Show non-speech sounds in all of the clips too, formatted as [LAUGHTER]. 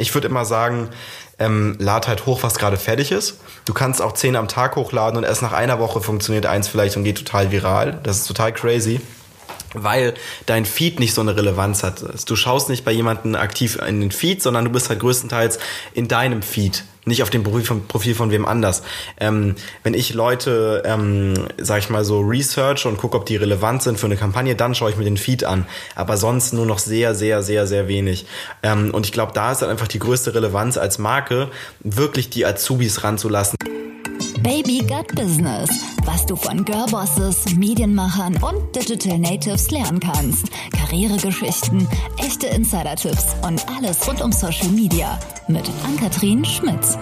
Ich würde immer sagen, ähm, lad halt hoch, was gerade fertig ist. Du kannst auch zehn am Tag hochladen und erst nach einer Woche funktioniert eins vielleicht und geht total viral. Das ist total crazy weil dein Feed nicht so eine Relevanz hat. Du schaust nicht bei jemandem aktiv in den Feed, sondern du bist halt größtenteils in deinem Feed, nicht auf dem Profil von, Profil von wem anders. Ähm, wenn ich Leute, ähm, sag ich mal so, research und gucke, ob die relevant sind für eine Kampagne, dann schaue ich mir den Feed an. Aber sonst nur noch sehr, sehr, sehr, sehr wenig. Ähm, und ich glaube, da ist dann einfach die größte Relevanz als Marke, wirklich die Azubis ranzulassen. Baby Gut Business, was du von Girlbosses, Medienmachern und Digital Natives lernen kannst. Karrieregeschichten, echte Insider-Tipps und alles rund um Social Media mit Ann-Kathrin Schmitz.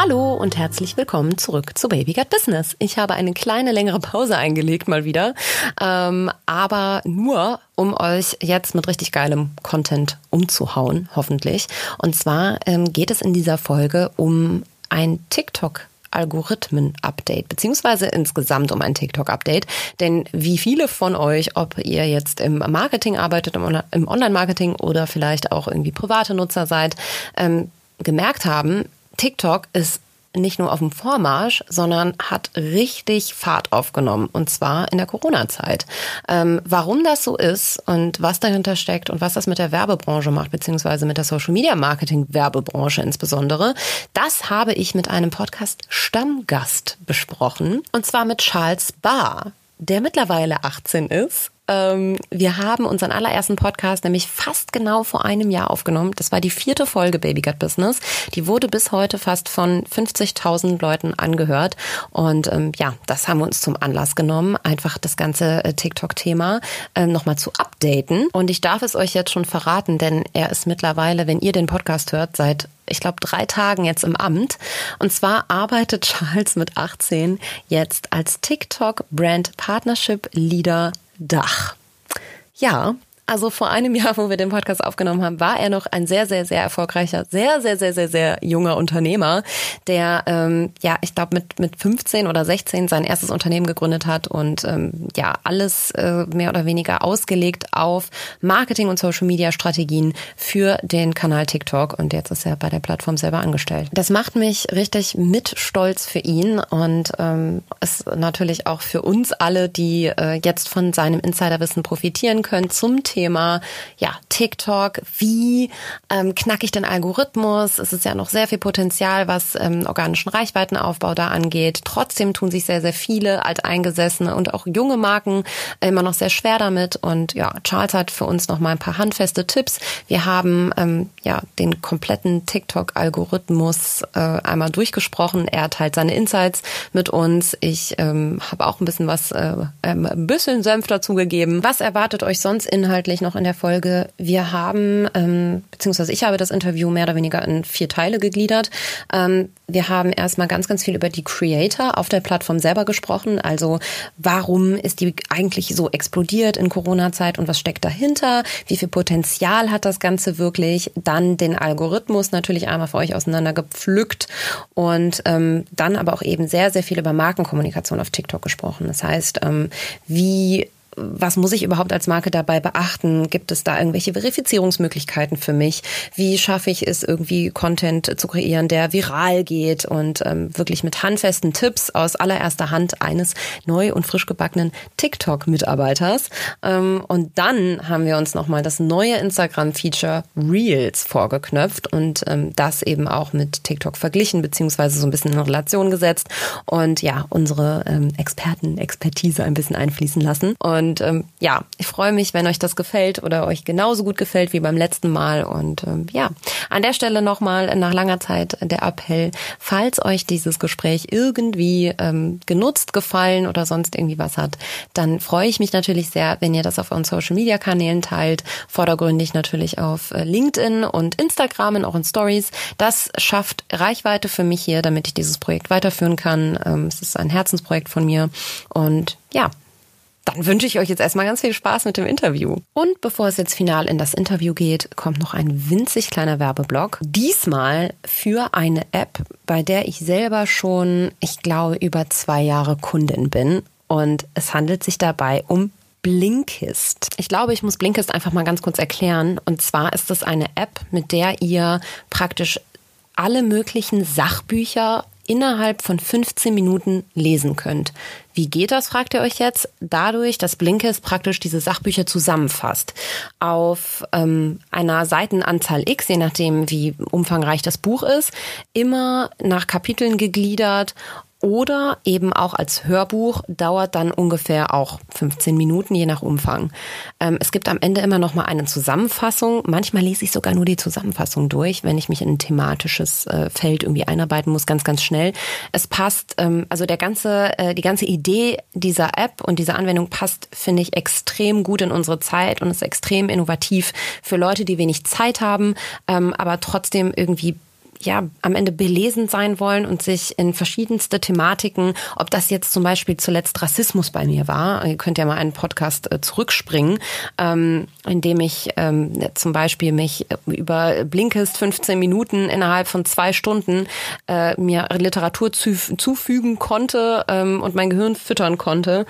Hallo und herzlich willkommen zurück zu Baby Got Business. Ich habe eine kleine längere Pause eingelegt mal wieder, ähm, aber nur um euch jetzt mit richtig geilem Content umzuhauen, hoffentlich. Und zwar ähm, geht es in dieser Folge um ein TikTok Algorithmen-Update, beziehungsweise insgesamt um ein TikTok-Update. Denn wie viele von euch, ob ihr jetzt im Marketing arbeitet, im Online-Marketing oder vielleicht auch irgendwie private Nutzer seid, ähm, gemerkt haben, TikTok ist nicht nur auf dem Vormarsch, sondern hat richtig Fahrt aufgenommen und zwar in der Corona-Zeit. Ähm, warum das so ist und was dahinter steckt und was das mit der Werbebranche macht, beziehungsweise mit der Social-Media-Marketing-Werbebranche insbesondere, das habe ich mit einem Podcast-Stammgast besprochen und zwar mit Charles Barr der mittlerweile 18 ist wir haben unseren allerersten Podcast nämlich fast genau vor einem Jahr aufgenommen. Das war die vierte Folge Baby Gut Business. Die wurde bis heute fast von 50.000 Leuten angehört. Und ähm, ja, das haben wir uns zum Anlass genommen, einfach das ganze äh, TikTok-Thema äh, nochmal zu updaten. Und ich darf es euch jetzt schon verraten, denn er ist mittlerweile, wenn ihr den Podcast hört, seit ich glaube, drei Tagen jetzt im Amt. Und zwar arbeitet [LAUGHS] Charles mit 18 jetzt als TikTok Brand Partnership Leader Dach. Ja, also vor einem Jahr, wo wir den Podcast aufgenommen haben, war er noch ein sehr, sehr, sehr erfolgreicher, sehr, sehr, sehr, sehr, sehr junger Unternehmer, der, ähm, ja, ich glaube, mit, mit 15 oder 16 sein erstes Unternehmen gegründet hat und ähm, ja, alles äh, mehr oder weniger ausgelegt auf Marketing und Social Media Strategien für den Kanal TikTok. Und jetzt ist er bei der Plattform selber angestellt. Das macht mich richtig mit stolz für ihn und ähm, ist natürlich auch für uns alle, die äh, jetzt von seinem Insiderwissen profitieren können zum Thema Thema ja TikTok. Wie ähm, knacke ich den Algorithmus? Es ist ja noch sehr viel Potenzial, was ähm, organischen Reichweitenaufbau da angeht. Trotzdem tun sich sehr, sehr viele alteingesessene und auch junge Marken immer noch sehr schwer damit. Und ja, Charles hat für uns noch mal ein paar handfeste Tipps. Wir haben ähm, ja den kompletten TikTok-Algorithmus äh, einmal durchgesprochen. Er teilt seine Insights mit uns. Ich ähm, habe auch ein bisschen was, äh, ähm, ein bisschen Senf dazugegeben. Was erwartet euch sonst inhaltlich? Inhaltlich noch in der Folge. Wir haben, ähm, beziehungsweise ich habe das Interview mehr oder weniger in vier Teile gegliedert. Ähm, wir haben erstmal ganz, ganz viel über die Creator auf der Plattform selber gesprochen. Also warum ist die eigentlich so explodiert in Corona-Zeit und was steckt dahinter? Wie viel Potenzial hat das Ganze wirklich? Dann den Algorithmus natürlich einmal für euch auseinandergepflückt und ähm, dann aber auch eben sehr, sehr viel über Markenkommunikation auf TikTok gesprochen. Das heißt, ähm, wie was muss ich überhaupt als Marke dabei beachten? Gibt es da irgendwelche Verifizierungsmöglichkeiten für mich? Wie schaffe ich es, irgendwie Content zu kreieren, der viral geht und ähm, wirklich mit handfesten Tipps aus allererster Hand eines neu und frisch gebackenen TikTok-Mitarbeiters? Ähm, und dann haben wir uns nochmal das neue Instagram-Feature Reels vorgeknöpft und ähm, das eben auch mit TikTok verglichen, beziehungsweise so ein bisschen in Relation gesetzt und ja, unsere ähm, Experten, Expertise ein bisschen einfließen lassen. Und und ähm, ja, ich freue mich, wenn euch das gefällt oder euch genauso gut gefällt wie beim letzten Mal. Und ähm, ja, an der Stelle nochmal nach langer Zeit der Appell, falls euch dieses Gespräch irgendwie ähm, genutzt, gefallen oder sonst irgendwie was hat, dann freue ich mich natürlich sehr, wenn ihr das auf euren Social-Media-Kanälen teilt. Vordergründig natürlich auf äh, LinkedIn und Instagram und auch in Stories. Das schafft Reichweite für mich hier, damit ich dieses Projekt weiterführen kann. Ähm, es ist ein Herzensprojekt von mir. Und ja, dann wünsche ich euch jetzt erstmal ganz viel Spaß mit dem Interview. Und bevor es jetzt final in das Interview geht, kommt noch ein winzig kleiner Werbeblock. Diesmal für eine App, bei der ich selber schon, ich glaube, über zwei Jahre Kundin bin. Und es handelt sich dabei um Blinkist. Ich glaube, ich muss Blinkist einfach mal ganz kurz erklären. Und zwar ist es eine App, mit der ihr praktisch alle möglichen Sachbücher innerhalb von 15 Minuten lesen könnt. Wie geht das, fragt ihr euch jetzt? Dadurch, dass Blinkist praktisch diese Sachbücher zusammenfasst. Auf ähm, einer Seitenanzahl X, je nachdem, wie umfangreich das Buch ist, immer nach Kapiteln gegliedert oder eben auch als Hörbuch dauert dann ungefähr auch 15 Minuten, je nach Umfang. Ähm, es gibt am Ende immer noch mal eine Zusammenfassung. Manchmal lese ich sogar nur die Zusammenfassung durch, wenn ich mich in ein thematisches äh, Feld irgendwie einarbeiten muss, ganz, ganz schnell. Es passt, ähm, also der ganze, äh, die ganze Idee dieser App und dieser Anwendung passt, finde ich, extrem gut in unsere Zeit und ist extrem innovativ für Leute, die wenig Zeit haben, ähm, aber trotzdem irgendwie ja, am Ende belesen sein wollen und sich in verschiedenste Thematiken, ob das jetzt zum Beispiel zuletzt Rassismus bei mir war, ihr könnt ja mal einen Podcast äh, zurückspringen, ähm, in dem ich ähm, zum Beispiel mich über Blinkist 15 Minuten innerhalb von zwei Stunden äh, mir Literatur zu, zufügen konnte ähm, und mein Gehirn füttern konnte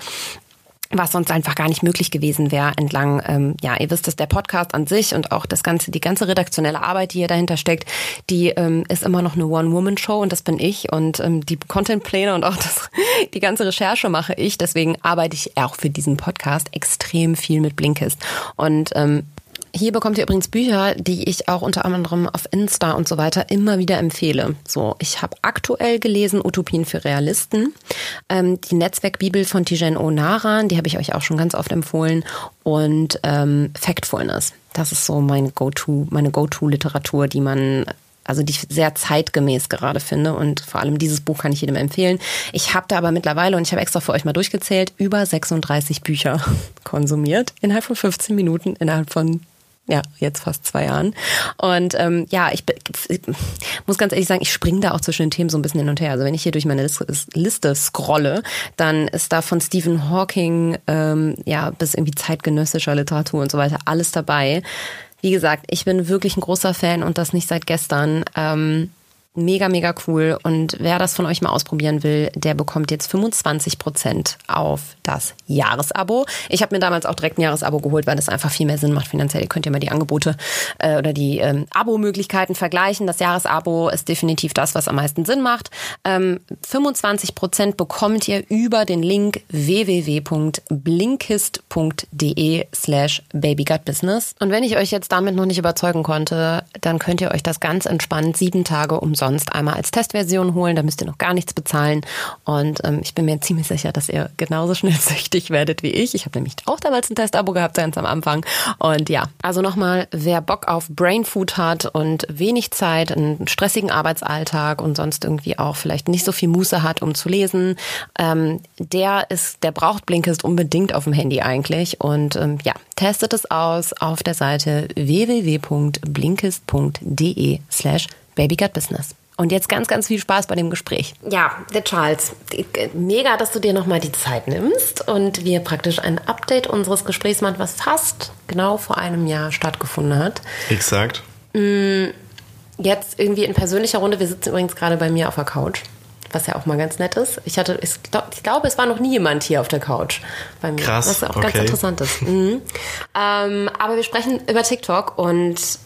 was sonst einfach gar nicht möglich gewesen wäre entlang, ähm, ja, ihr wisst es, der Podcast an sich und auch das ganze, die ganze redaktionelle Arbeit, die hier dahinter steckt, die ähm, ist immer noch eine One-Woman-Show und das bin ich und ähm, die Content-Pläne und auch das, [LAUGHS] die ganze Recherche mache ich. Deswegen arbeite ich auch für diesen Podcast extrem viel mit Blinkist und ähm, hier bekommt ihr übrigens Bücher, die ich auch unter anderem auf Insta und so weiter immer wieder empfehle. So, ich habe aktuell gelesen Utopien für Realisten, ähm, die Netzwerkbibel von Tijen Onaran, die habe ich euch auch schon ganz oft empfohlen und ähm, Factfulness. Das ist so mein Go-to, meine Go-to-Literatur, die man also die ich sehr zeitgemäß gerade finde und vor allem dieses Buch kann ich jedem empfehlen. Ich habe da aber mittlerweile und ich habe extra für euch mal durchgezählt über 36 Bücher [LAUGHS] konsumiert innerhalb von 15 Minuten innerhalb von ja, jetzt fast zwei Jahren. Und ähm, ja, ich, ich muss ganz ehrlich sagen, ich springe da auch zwischen den Themen so ein bisschen hin und her. Also wenn ich hier durch meine Liste, scrolle, dann ist da von Stephen Hawking ähm, ja bis irgendwie zeitgenössischer Literatur und so weiter alles dabei. Wie gesagt, ich bin wirklich ein großer Fan und das nicht seit gestern. Ähm, Mega, mega cool. Und wer das von euch mal ausprobieren will, der bekommt jetzt 25 Prozent auf das Jahresabo. Ich habe mir damals auch direkt ein Jahresabo geholt, weil das einfach viel mehr Sinn macht finanziell. Ihr könnt ja mal die Angebote äh, oder die ähm, Abo-Möglichkeiten vergleichen. Das Jahresabo ist definitiv das, was am meisten Sinn macht. Ähm, 25 Prozent bekommt ihr über den Link www.blinkist.de slash babygutbusiness. Und wenn ich euch jetzt damit noch nicht überzeugen konnte, dann könnt ihr euch das ganz entspannt sieben Tage umsonst einmal als Testversion holen. Da müsst ihr noch gar nichts bezahlen. Und ähm, ich bin mir ziemlich sicher, dass ihr genauso [LAUGHS] schnell süchtig werdet wie ich. Ich habe nämlich auch damals ein Testabo gehabt, ganz am Anfang. Und ja, also nochmal, wer Bock auf Brain Food hat und wenig Zeit, einen stressigen Arbeitsalltag und sonst irgendwie auch vielleicht nicht so viel Muße hat, um zu lesen, ähm, der ist, der braucht Blinkist unbedingt auf dem Handy eigentlich. Und ähm, ja, testet es aus auf der Seite www.blinkist.de slash babygutbusiness. Und jetzt ganz, ganz viel Spaß bei dem Gespräch. Ja, der Charles, mega, dass du dir nochmal die Zeit nimmst und wir praktisch ein Update unseres Gesprächs machen, was fast genau vor einem Jahr stattgefunden hat. Exakt. Mm, jetzt irgendwie in persönlicher Runde. Wir sitzen übrigens gerade bei mir auf der Couch, was ja auch mal ganz nett ist. Ich hatte, ich, ich glaube, es war noch nie jemand hier auf der Couch bei mir. Krass. Was auch okay. ganz interessant ist. Mhm. Ähm, aber wir sprechen über TikTok und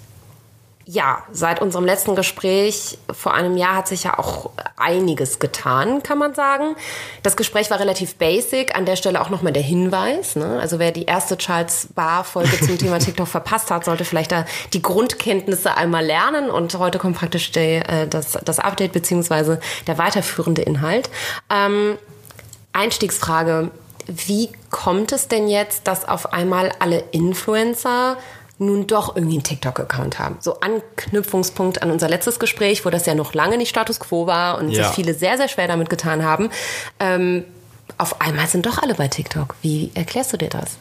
ja, seit unserem letzten Gespräch vor einem Jahr hat sich ja auch einiges getan, kann man sagen. Das Gespräch war relativ basic. An der Stelle auch nochmal der Hinweis. Ne? Also wer die erste Charles Bar-Folge zum Thema [LAUGHS] TikTok verpasst hat, sollte vielleicht da die Grundkenntnisse einmal lernen. Und heute kommt praktisch der, äh, das, das Update beziehungsweise der weiterführende Inhalt. Ähm, Einstiegsfrage. Wie kommt es denn jetzt, dass auf einmal alle Influencer nun doch irgendwie einen TikTok-Account haben. So Anknüpfungspunkt an unser letztes Gespräch, wo das ja noch lange nicht Status quo war und ja. sich viele sehr, sehr schwer damit getan haben. Ähm, auf einmal sind doch alle bei TikTok. Wie erklärst du dir das?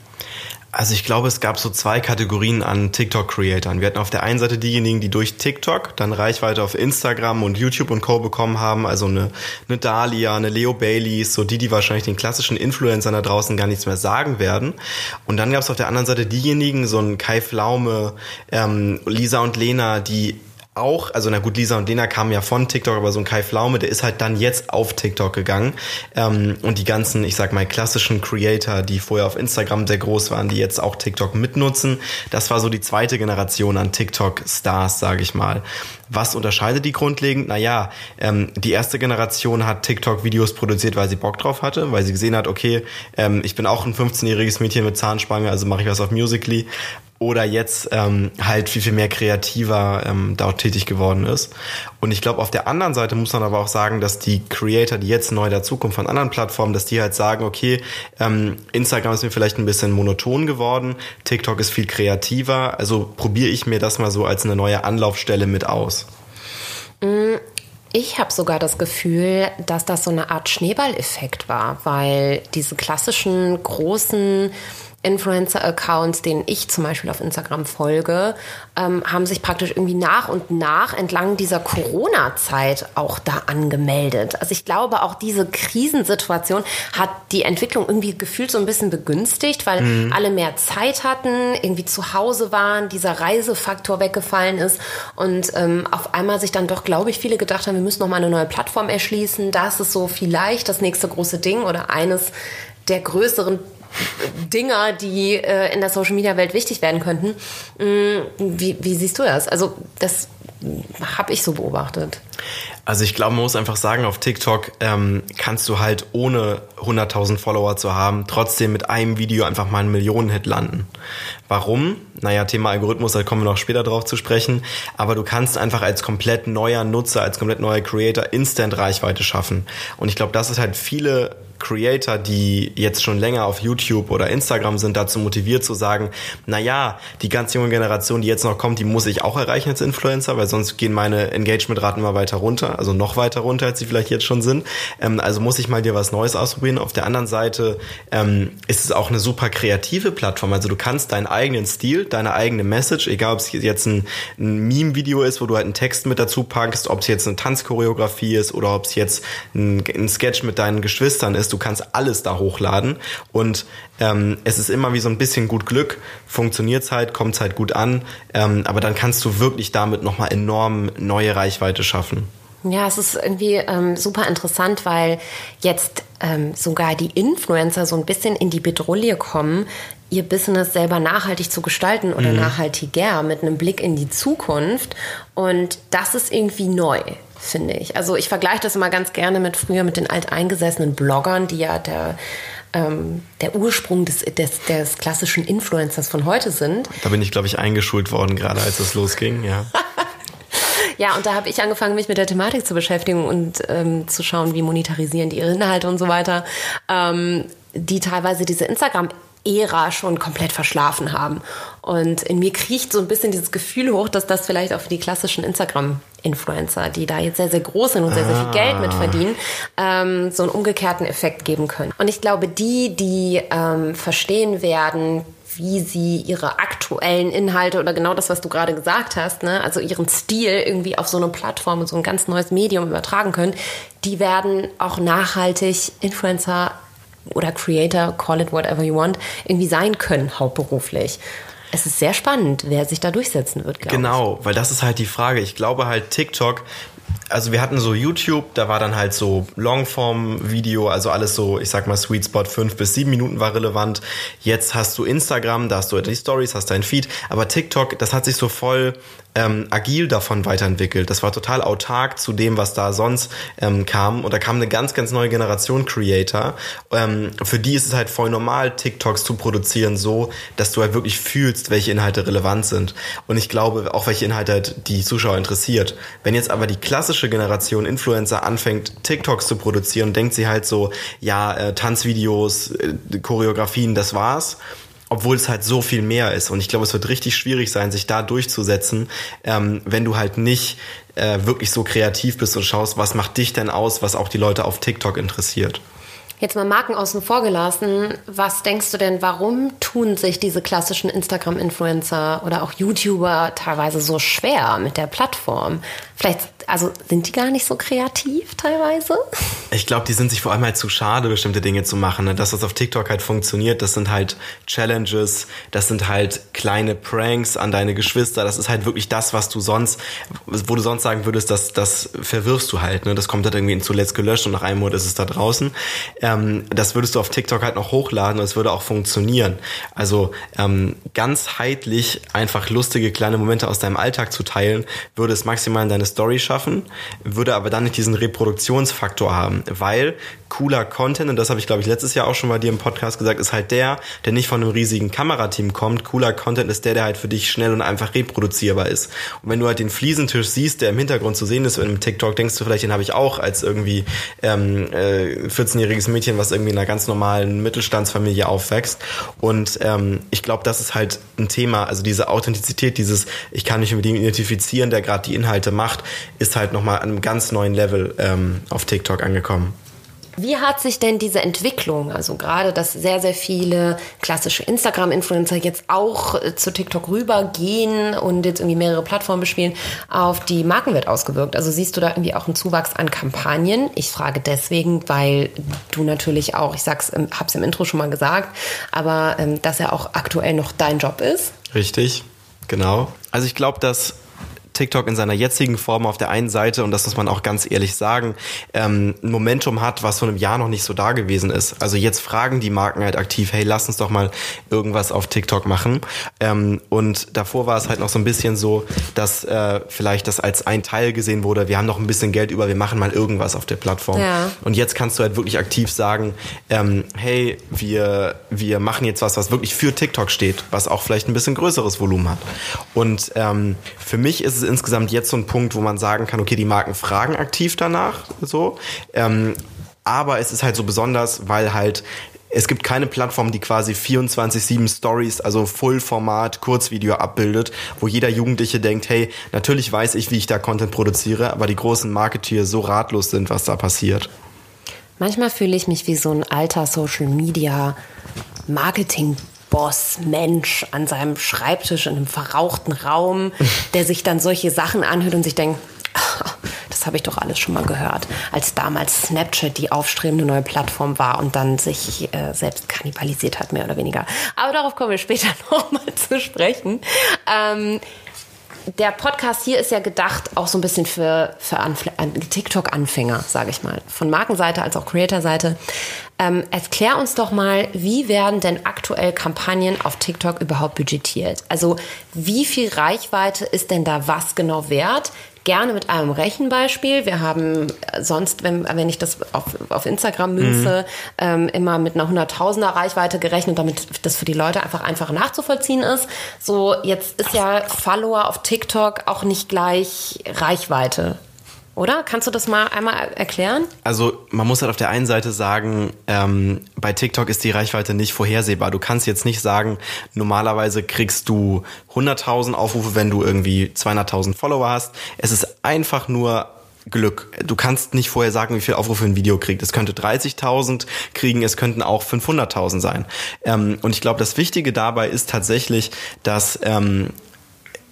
Also ich glaube, es gab so zwei Kategorien an TikTok-Creatoren. Wir hatten auf der einen Seite diejenigen, die durch TikTok dann Reichweite auf Instagram und YouTube und Co. bekommen haben, also eine, eine Dahlia, eine Leo Baileys, so die, die wahrscheinlich den klassischen Influencern da draußen gar nichts mehr sagen werden. Und dann gab es auf der anderen Seite diejenigen, so ein Kai Flaume, ähm, Lisa und Lena, die auch, also na gut, Lisa und Lena kamen ja von TikTok, aber so ein Kai Flaume, der ist halt dann jetzt auf TikTok gegangen. Ähm, und die ganzen, ich sag mal, klassischen Creator, die vorher auf Instagram sehr groß waren, die jetzt auch TikTok mitnutzen, das war so die zweite Generation an TikTok-Stars, sage ich mal. Was unterscheidet die grundlegend? Naja, ähm, die erste Generation hat TikTok-Videos produziert, weil sie Bock drauf hatte, weil sie gesehen hat, okay, ähm, ich bin auch ein 15-jähriges Mädchen mit Zahnspange, also mache ich was auf Musically oder jetzt ähm, halt viel, viel mehr kreativer ähm, dort tätig geworden ist. Und ich glaube, auf der anderen Seite muss man aber auch sagen, dass die Creator, die jetzt neu dazukommen von anderen Plattformen, dass die halt sagen, okay, ähm, Instagram ist mir vielleicht ein bisschen monoton geworden, TikTok ist viel kreativer, also probiere ich mir das mal so als eine neue Anlaufstelle mit aus. Mm, ich habe sogar das Gefühl, dass das so eine Art Schneeballeffekt war, weil diese klassischen großen Influencer-Accounts, denen ich zum Beispiel auf Instagram folge, ähm, haben sich praktisch irgendwie nach und nach entlang dieser Corona-Zeit auch da angemeldet. Also ich glaube, auch diese Krisensituation hat die Entwicklung irgendwie gefühlt so ein bisschen begünstigt, weil mhm. alle mehr Zeit hatten, irgendwie zu Hause waren, dieser Reisefaktor weggefallen ist und ähm, auf einmal sich dann doch, glaube ich, viele gedacht haben, wir müssen noch mal eine neue Plattform erschließen. Das ist so vielleicht das nächste große Ding oder eines der größeren Dinger, die äh, in der Social Media Welt wichtig werden könnten. Mm, wie, wie siehst du das? Also das habe ich so beobachtet. Also ich glaube, man muss einfach sagen, auf TikTok ähm, kannst du halt ohne 100.000 Follower zu haben, trotzdem mit einem Video einfach mal einen Millionenhit landen. Warum? Naja, Thema Algorithmus, da kommen wir noch später drauf zu sprechen. Aber du kannst einfach als komplett neuer Nutzer, als komplett neuer Creator Instant Reichweite schaffen. Und ich glaube, das ist halt viele Creator, die jetzt schon länger auf YouTube oder Instagram sind, dazu motiviert zu sagen, na ja, die ganz junge Generation, die jetzt noch kommt, die muss ich auch erreichen als Influencer, weil sonst gehen meine Engagementraten immer weiter runter, also noch weiter runter, als sie vielleicht jetzt schon sind. Ähm, also muss ich mal dir was Neues ausprobieren. Auf der anderen Seite ähm, ist es auch eine super kreative Plattform. Also du kannst deinen eigenen Stil, deine eigene Message, egal ob es jetzt ein, ein Meme-Video ist, wo du halt einen Text mit dazu packst, ob es jetzt eine Tanzchoreografie ist oder ob es jetzt ein, ein Sketch mit deinen Geschwistern ist, du kannst alles da hochladen und ähm, es ist immer wie so ein bisschen gut Glück, funktioniert halt, kommt halt gut an, ähm, aber dann kannst du wirklich damit nochmal enorm neue Reichweite schaffen. Ja, es ist irgendwie ähm, super interessant, weil jetzt ähm, sogar die Influencer so ein bisschen in die Bedrohung kommen, ihr Business selber nachhaltig zu gestalten oder mhm. nachhaltiger mit einem Blick in die Zukunft. Und das ist irgendwie neu finde ich. Also ich vergleiche das immer ganz gerne mit früher mit den alteingesessenen Bloggern, die ja der ähm, der Ursprung des, des, des klassischen Influencers von heute sind. Da bin ich, glaube ich, eingeschult worden, gerade als es losging, ja. [LAUGHS] ja, und da habe ich angefangen, mich mit der Thematik zu beschäftigen und ähm, zu schauen, wie monetarisieren die ihre Inhalte und so weiter, ähm, die teilweise diese Instagram Ära schon komplett verschlafen haben. Und in mir kriecht so ein bisschen dieses Gefühl hoch, dass das vielleicht auch für die klassischen Instagram-Influencer, die da jetzt sehr, sehr groß sind und sehr, sehr viel Geld mit ah. verdienen, ähm, so einen umgekehrten Effekt geben können. Und ich glaube, die, die ähm, verstehen werden, wie sie ihre aktuellen Inhalte oder genau das, was du gerade gesagt hast, ne, also ihren Stil irgendwie auf so eine Plattform und so ein ganz neues Medium übertragen können, die werden auch nachhaltig Influencer oder Creator, call it whatever you want, irgendwie sein können, hauptberuflich. Es ist sehr spannend, wer sich da durchsetzen wird, glaube Genau, weil das ist halt die Frage. Ich glaube halt, TikTok also wir hatten so YouTube, da war dann halt so Longform-Video, also alles so, ich sag mal, Sweet Spot, fünf bis sieben Minuten war relevant. Jetzt hast du Instagram, da hast du die Stories, hast dein Feed, aber TikTok, das hat sich so voll ähm, agil davon weiterentwickelt. Das war total autark zu dem, was da sonst ähm, kam. Und da kam eine ganz, ganz neue Generation Creator. Ähm, für die ist es halt voll normal, TikToks zu produzieren, so, dass du halt wirklich fühlst, welche Inhalte relevant sind. Und ich glaube auch, welche Inhalte halt die Zuschauer interessiert. Wenn jetzt aber die klassische Generation Influencer anfängt, TikToks zu produzieren, denkt sie halt so, ja, äh, Tanzvideos, äh, Choreografien, das war's obwohl es halt so viel mehr ist. Und ich glaube, es wird richtig schwierig sein, sich da durchzusetzen, ähm, wenn du halt nicht äh, wirklich so kreativ bist und schaust, was macht dich denn aus, was auch die Leute auf TikTok interessiert. Jetzt mal Marken außen vor gelassen. Was denkst du denn, warum tun sich diese klassischen Instagram-Influencer oder auch YouTuber teilweise so schwer mit der Plattform? Vielleicht also sind die gar nicht so kreativ teilweise? Ich glaube, die sind sich vor allem halt zu schade, bestimmte Dinge zu machen. Ne? Das, was auf TikTok halt funktioniert, das sind halt Challenges, das sind halt kleine Pranks an deine Geschwister. Das ist halt wirklich das, was du sonst, wo du sonst sagen würdest, das, das verwirfst du halt. Ne? Das kommt halt irgendwie zuletzt gelöscht und nach einem Monat ist es da draußen. Ähm, das würdest du auf TikTok halt noch hochladen und es würde auch funktionieren. Also ähm, ganzheitlich einfach lustige kleine Momente aus deinem Alltag zu teilen, würde es maximal in deine Story schaffen, würde aber dann nicht diesen Reproduktionsfaktor haben, weil cooler Content, und das habe ich glaube ich letztes Jahr auch schon bei dir im Podcast gesagt, ist halt der, der nicht von einem riesigen Kamerateam kommt. Cooler Content ist der, der halt für dich schnell und einfach reproduzierbar ist. Und wenn du halt den Fliesentisch siehst, der im Hintergrund zu sehen ist in einem TikTok, denkst du vielleicht, den habe ich auch als irgendwie ähm, äh, 14-jähriges Mädchen, was irgendwie in einer ganz normalen Mittelstandsfamilie aufwächst. Und ähm, ich glaube, das ist halt ein Thema, also diese Authentizität, dieses, ich kann mich mit dem identifizieren, der gerade die Inhalte macht, ist halt nochmal an einem ganz neuen Level ähm, auf TikTok angekommen. Wie hat sich denn diese Entwicklung, also gerade, dass sehr, sehr viele klassische Instagram-Influencer jetzt auch äh, zu TikTok rübergehen und jetzt irgendwie mehrere Plattformen bespielen, auf die Markenwelt ausgewirkt? Also siehst du da irgendwie auch einen Zuwachs an Kampagnen? Ich frage deswegen, weil du natürlich auch, ich sag's, hab's im Intro schon mal gesagt, aber ähm, dass er auch aktuell noch dein Job ist. Richtig, genau. Also ich glaube, dass TikTok in seiner jetzigen Form auf der einen Seite, und das muss man auch ganz ehrlich sagen, ähm, ein Momentum hat, was vor einem Jahr noch nicht so da gewesen ist. Also jetzt fragen die Marken halt aktiv, hey, lass uns doch mal irgendwas auf TikTok machen. Ähm, und davor war es halt noch so ein bisschen so, dass äh, vielleicht das als ein Teil gesehen wurde, wir haben noch ein bisschen Geld über, wir machen mal irgendwas auf der Plattform. Ja. Und jetzt kannst du halt wirklich aktiv sagen, ähm, hey, wir, wir machen jetzt was, was wirklich für TikTok steht, was auch vielleicht ein bisschen größeres Volumen hat. Und ähm, für mich ist es insgesamt jetzt so ein Punkt, wo man sagen kann, okay, die Marken fragen aktiv danach, so. Ähm, aber es ist halt so besonders, weil halt es gibt keine Plattform, die quasi 24-7 Stories, also Full-Format, Kurzvideo abbildet, wo jeder Jugendliche denkt, hey, natürlich weiß ich, wie ich da Content produziere, aber die großen Marketeer so ratlos sind, was da passiert. Manchmal fühle ich mich wie so ein alter Social Media Marketing Boss, Mensch an seinem Schreibtisch in einem verrauchten Raum, [LAUGHS] der sich dann solche Sachen anhört und sich denkt, [LAUGHS] das habe ich doch alles schon mal gehört, als damals Snapchat die aufstrebende neue Plattform war und dann sich äh, selbst kannibalisiert hat, mehr oder weniger. Aber darauf kommen wir später [LAUGHS] nochmal zu sprechen. Ähm, der Podcast hier ist ja gedacht auch so ein bisschen für, für TikTok-Anfänger, sage ich mal. Von Markenseite als auch Creator-Seite. Ähm, erklär uns doch mal, wie werden denn aktuell Kampagnen auf TikTok überhaupt budgetiert? Also wie viel Reichweite ist denn da was genau wert? Gerne mit einem Rechenbeispiel. Wir haben sonst, wenn, wenn ich das auf, auf Instagram münze, mhm. ähm, immer mit einer Hunderttausender Reichweite gerechnet, damit das für die Leute einfach einfacher nachzuvollziehen ist. So, jetzt ist ja Follower auf TikTok auch nicht gleich Reichweite. Oder? Kannst du das mal einmal erklären? Also man muss halt auf der einen Seite sagen, ähm, bei TikTok ist die Reichweite nicht vorhersehbar. Du kannst jetzt nicht sagen, normalerweise kriegst du 100.000 Aufrufe, wenn du irgendwie 200.000 Follower hast. Es ist einfach nur Glück. Du kannst nicht vorher sagen, wie viel Aufrufe ein Video kriegt. Es könnte 30.000 kriegen, es könnten auch 500.000 sein. Ähm, und ich glaube, das Wichtige dabei ist tatsächlich, dass ähm,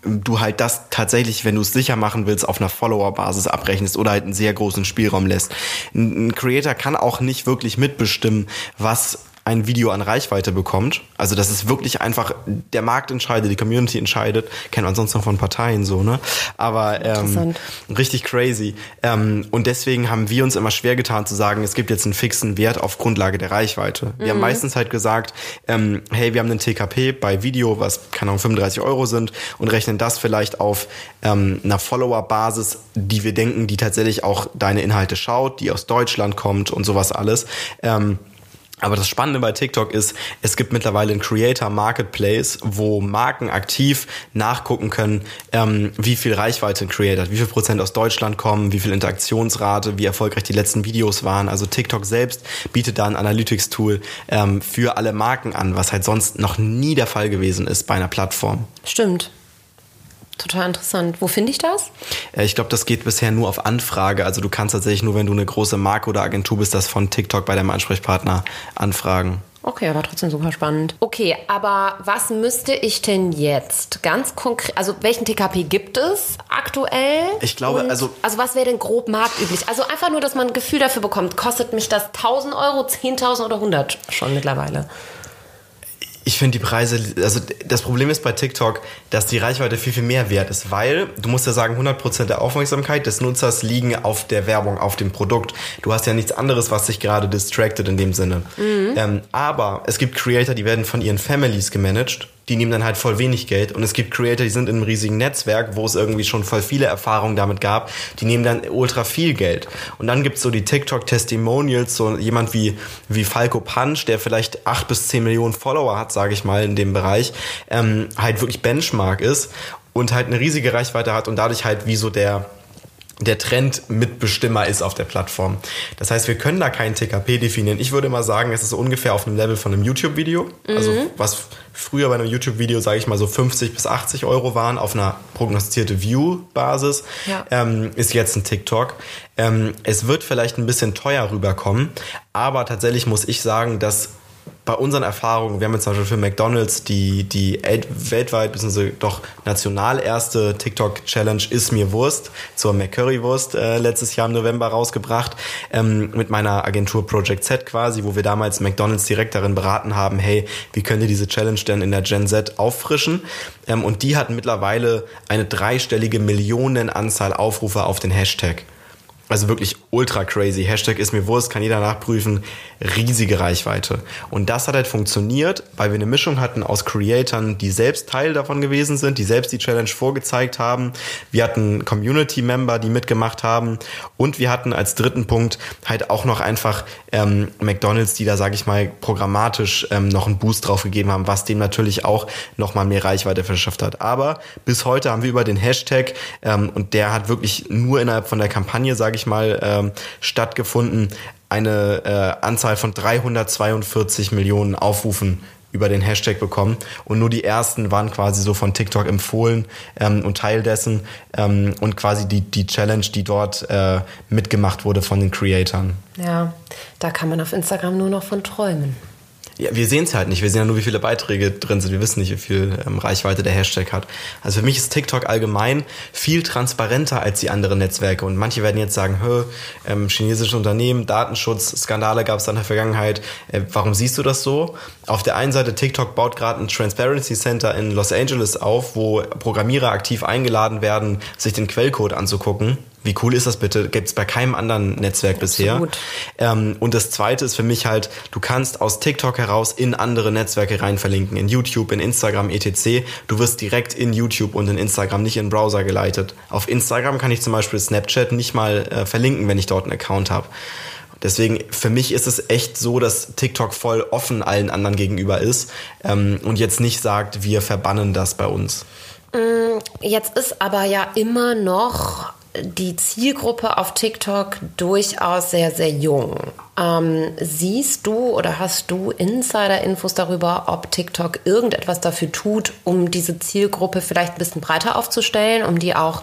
du halt das tatsächlich, wenn du es sicher machen willst, auf einer Follower-Basis abrechnest oder halt einen sehr großen Spielraum lässt. Ein Creator kann auch nicht wirklich mitbestimmen, was ein Video an Reichweite bekommt. Also das ist wirklich einfach, der Markt entscheidet, die Community entscheidet. Kennt man sonst noch von Parteien so, ne? Aber ähm, richtig crazy. Ähm, und deswegen haben wir uns immer schwer getan zu sagen, es gibt jetzt einen fixen Wert auf Grundlage der Reichweite. Wir mhm. haben meistens halt gesagt, ähm, hey, wir haben einen TKP bei Video, was, keine Ahnung, 35 Euro sind und rechnen das vielleicht auf ähm, einer Follower-Basis, die wir denken, die tatsächlich auch deine Inhalte schaut, die aus Deutschland kommt und sowas alles. Ähm, aber das Spannende bei TikTok ist, es gibt mittlerweile einen Creator Marketplace, wo Marken aktiv nachgucken können, ähm, wie viel Reichweite ein Creator hat, wie viel Prozent aus Deutschland kommen, wie viel Interaktionsrate, wie erfolgreich die letzten Videos waren. Also TikTok selbst bietet da ein Analytics-Tool ähm, für alle Marken an, was halt sonst noch nie der Fall gewesen ist bei einer Plattform. Stimmt. Total interessant. Wo finde ich das? Äh, ich glaube, das geht bisher nur auf Anfrage. Also du kannst tatsächlich nur, wenn du eine große Marke oder Agentur bist, das von TikTok bei deinem Ansprechpartner anfragen. Okay, aber trotzdem super spannend. Okay, aber was müsste ich denn jetzt ganz konkret, also welchen TKP gibt es aktuell? Ich glaube, Und, also- Also was wäre denn grob marktüblich? Also einfach nur, dass man ein Gefühl dafür bekommt, kostet mich das 1000 Euro, 10.000 oder 100 schon mittlerweile? Ich finde die Preise, also das Problem ist bei TikTok, dass die Reichweite viel, viel mehr wert ist, weil du musst ja sagen, 100% der Aufmerksamkeit des Nutzers liegen auf der Werbung, auf dem Produkt. Du hast ja nichts anderes, was sich gerade distracted in dem Sinne. Ähm, aber es gibt Creator, die werden von ihren Families gemanagt. Die nehmen dann halt voll wenig Geld. Und es gibt Creator, die sind in einem riesigen Netzwerk, wo es irgendwie schon voll viele Erfahrungen damit gab. Die nehmen dann ultra viel Geld. Und dann gibt's so die TikTok-Testimonials, so jemand wie, wie Falco Punch, der vielleicht acht bis zehn Millionen Follower hat, sage ich mal, in dem Bereich, ähm, halt wirklich Benchmark ist und halt eine riesige Reichweite hat und dadurch halt wie so der der Trend Mitbestimmer ist auf der Plattform. Das heißt, wir können da keinen TKP definieren. Ich würde mal sagen, es ist ungefähr auf einem Level von einem YouTube-Video. Also was früher bei einem YouTube-Video, sage ich mal, so 50 bis 80 Euro waren auf einer prognostizierte View-Basis, Ja. ähm, ist jetzt ein TikTok. Ähm, es wird vielleicht ein bisschen teuer rüberkommen, aber tatsächlich muss ich sagen, dass bei unseren Erfahrungen, wir haben jetzt zum Beispiel für McDonalds die, die el- weltweit, bzw. doch national erste TikTok-Challenge Ist mir Wurst zur McCurry-Wurst äh, letztes Jahr im November rausgebracht, ähm, mit meiner Agentur Project Z quasi, wo wir damals McDonalds direkt darin beraten haben, hey, wie könnt ihr diese Challenge denn in der Gen Z auffrischen? Ähm, und die hatten mittlerweile eine dreistellige Millionenanzahl Aufrufe auf den Hashtag. Also wirklich ultra crazy. Hashtag ist mir Wurst, kann jeder nachprüfen. Riesige Reichweite. Und das hat halt funktioniert, weil wir eine Mischung hatten aus Creatoren, die selbst Teil davon gewesen sind, die selbst die Challenge vorgezeigt haben. Wir hatten Community-Member, die mitgemacht haben. Und wir hatten als dritten Punkt halt auch noch einfach ähm, McDonalds, die da, sage ich mal, programmatisch ähm, noch einen Boost drauf gegeben haben, was dem natürlich auch nochmal mehr Reichweite verschafft hat. Aber bis heute haben wir über den Hashtag, ähm, und der hat wirklich nur innerhalb von der Kampagne, sage ich mal, ähm, stattgefunden, eine äh, Anzahl von 342 Millionen Aufrufen über den Hashtag bekommen und nur die ersten waren quasi so von TikTok empfohlen ähm, und Teil dessen ähm, und quasi die, die Challenge, die dort äh, mitgemacht wurde von den Creatoren. Ja, da kann man auf Instagram nur noch von träumen. Ja, wir sehen es halt nicht. Wir sehen ja nur, wie viele Beiträge drin sind. Wir wissen nicht, wie viel ähm, Reichweite der Hashtag hat. Also für mich ist TikTok allgemein viel transparenter als die anderen Netzwerke. Und manche werden jetzt sagen, hö, ähm, chinesische Unternehmen, Datenschutz, Skandale gab es da in der Vergangenheit. Äh, warum siehst du das so? Auf der einen Seite, TikTok baut gerade ein Transparency Center in Los Angeles auf, wo Programmierer aktiv eingeladen werden, sich den Quellcode anzugucken. Wie cool ist das bitte? Gibt es bei keinem anderen Netzwerk bisher. Ähm, und das zweite ist für mich halt, du kannst aus TikTok heraus in andere Netzwerke rein verlinken, in YouTube, in Instagram, etc. Du wirst direkt in YouTube und in Instagram, nicht in Browser geleitet. Auf Instagram kann ich zum Beispiel Snapchat nicht mal äh, verlinken, wenn ich dort einen Account habe. Deswegen, für mich ist es echt so, dass TikTok voll offen allen anderen gegenüber ist ähm, und jetzt nicht sagt, wir verbannen das bei uns. Jetzt ist aber ja immer noch die Zielgruppe auf TikTok durchaus sehr, sehr jung. Ähm, siehst du oder hast du Insider-Infos darüber, ob TikTok irgendetwas dafür tut, um diese Zielgruppe vielleicht ein bisschen breiter aufzustellen, um die auch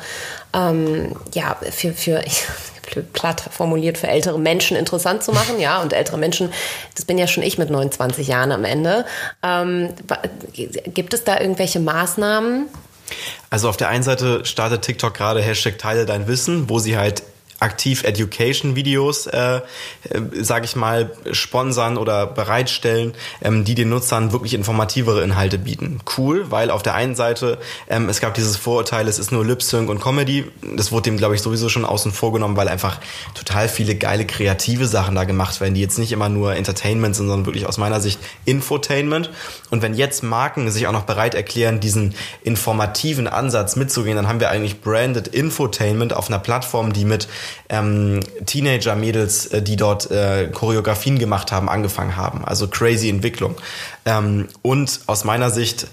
ähm, ja, für, für [LAUGHS] platt formuliert, für ältere Menschen interessant zu machen, ja, und ältere Menschen, das bin ja schon ich mit 29 Jahren am Ende. Ähm, gibt es da irgendwelche Maßnahmen? Also auf der einen Seite startet TikTok gerade Hashtag Teile dein Wissen, wo sie halt aktiv Education-Videos, äh, äh, sage ich mal, sponsern oder bereitstellen, ähm, die den Nutzern wirklich informativere Inhalte bieten. Cool, weil auf der einen Seite ähm, es gab dieses Vorurteil, es ist nur Lip-Sync und Comedy. Das wurde dem, glaube ich, sowieso schon außen vor weil einfach total viele geile kreative Sachen da gemacht werden, die jetzt nicht immer nur Entertainment sind, sondern wirklich aus meiner Sicht Infotainment. Und wenn jetzt Marken sich auch noch bereit erklären, diesen informativen Ansatz mitzugehen, dann haben wir eigentlich branded Infotainment auf einer Plattform, die mit ähm, Teenager-Mädels, äh, die dort äh, Choreografien gemacht haben, angefangen haben. Also crazy Entwicklung. Ähm, und aus meiner Sicht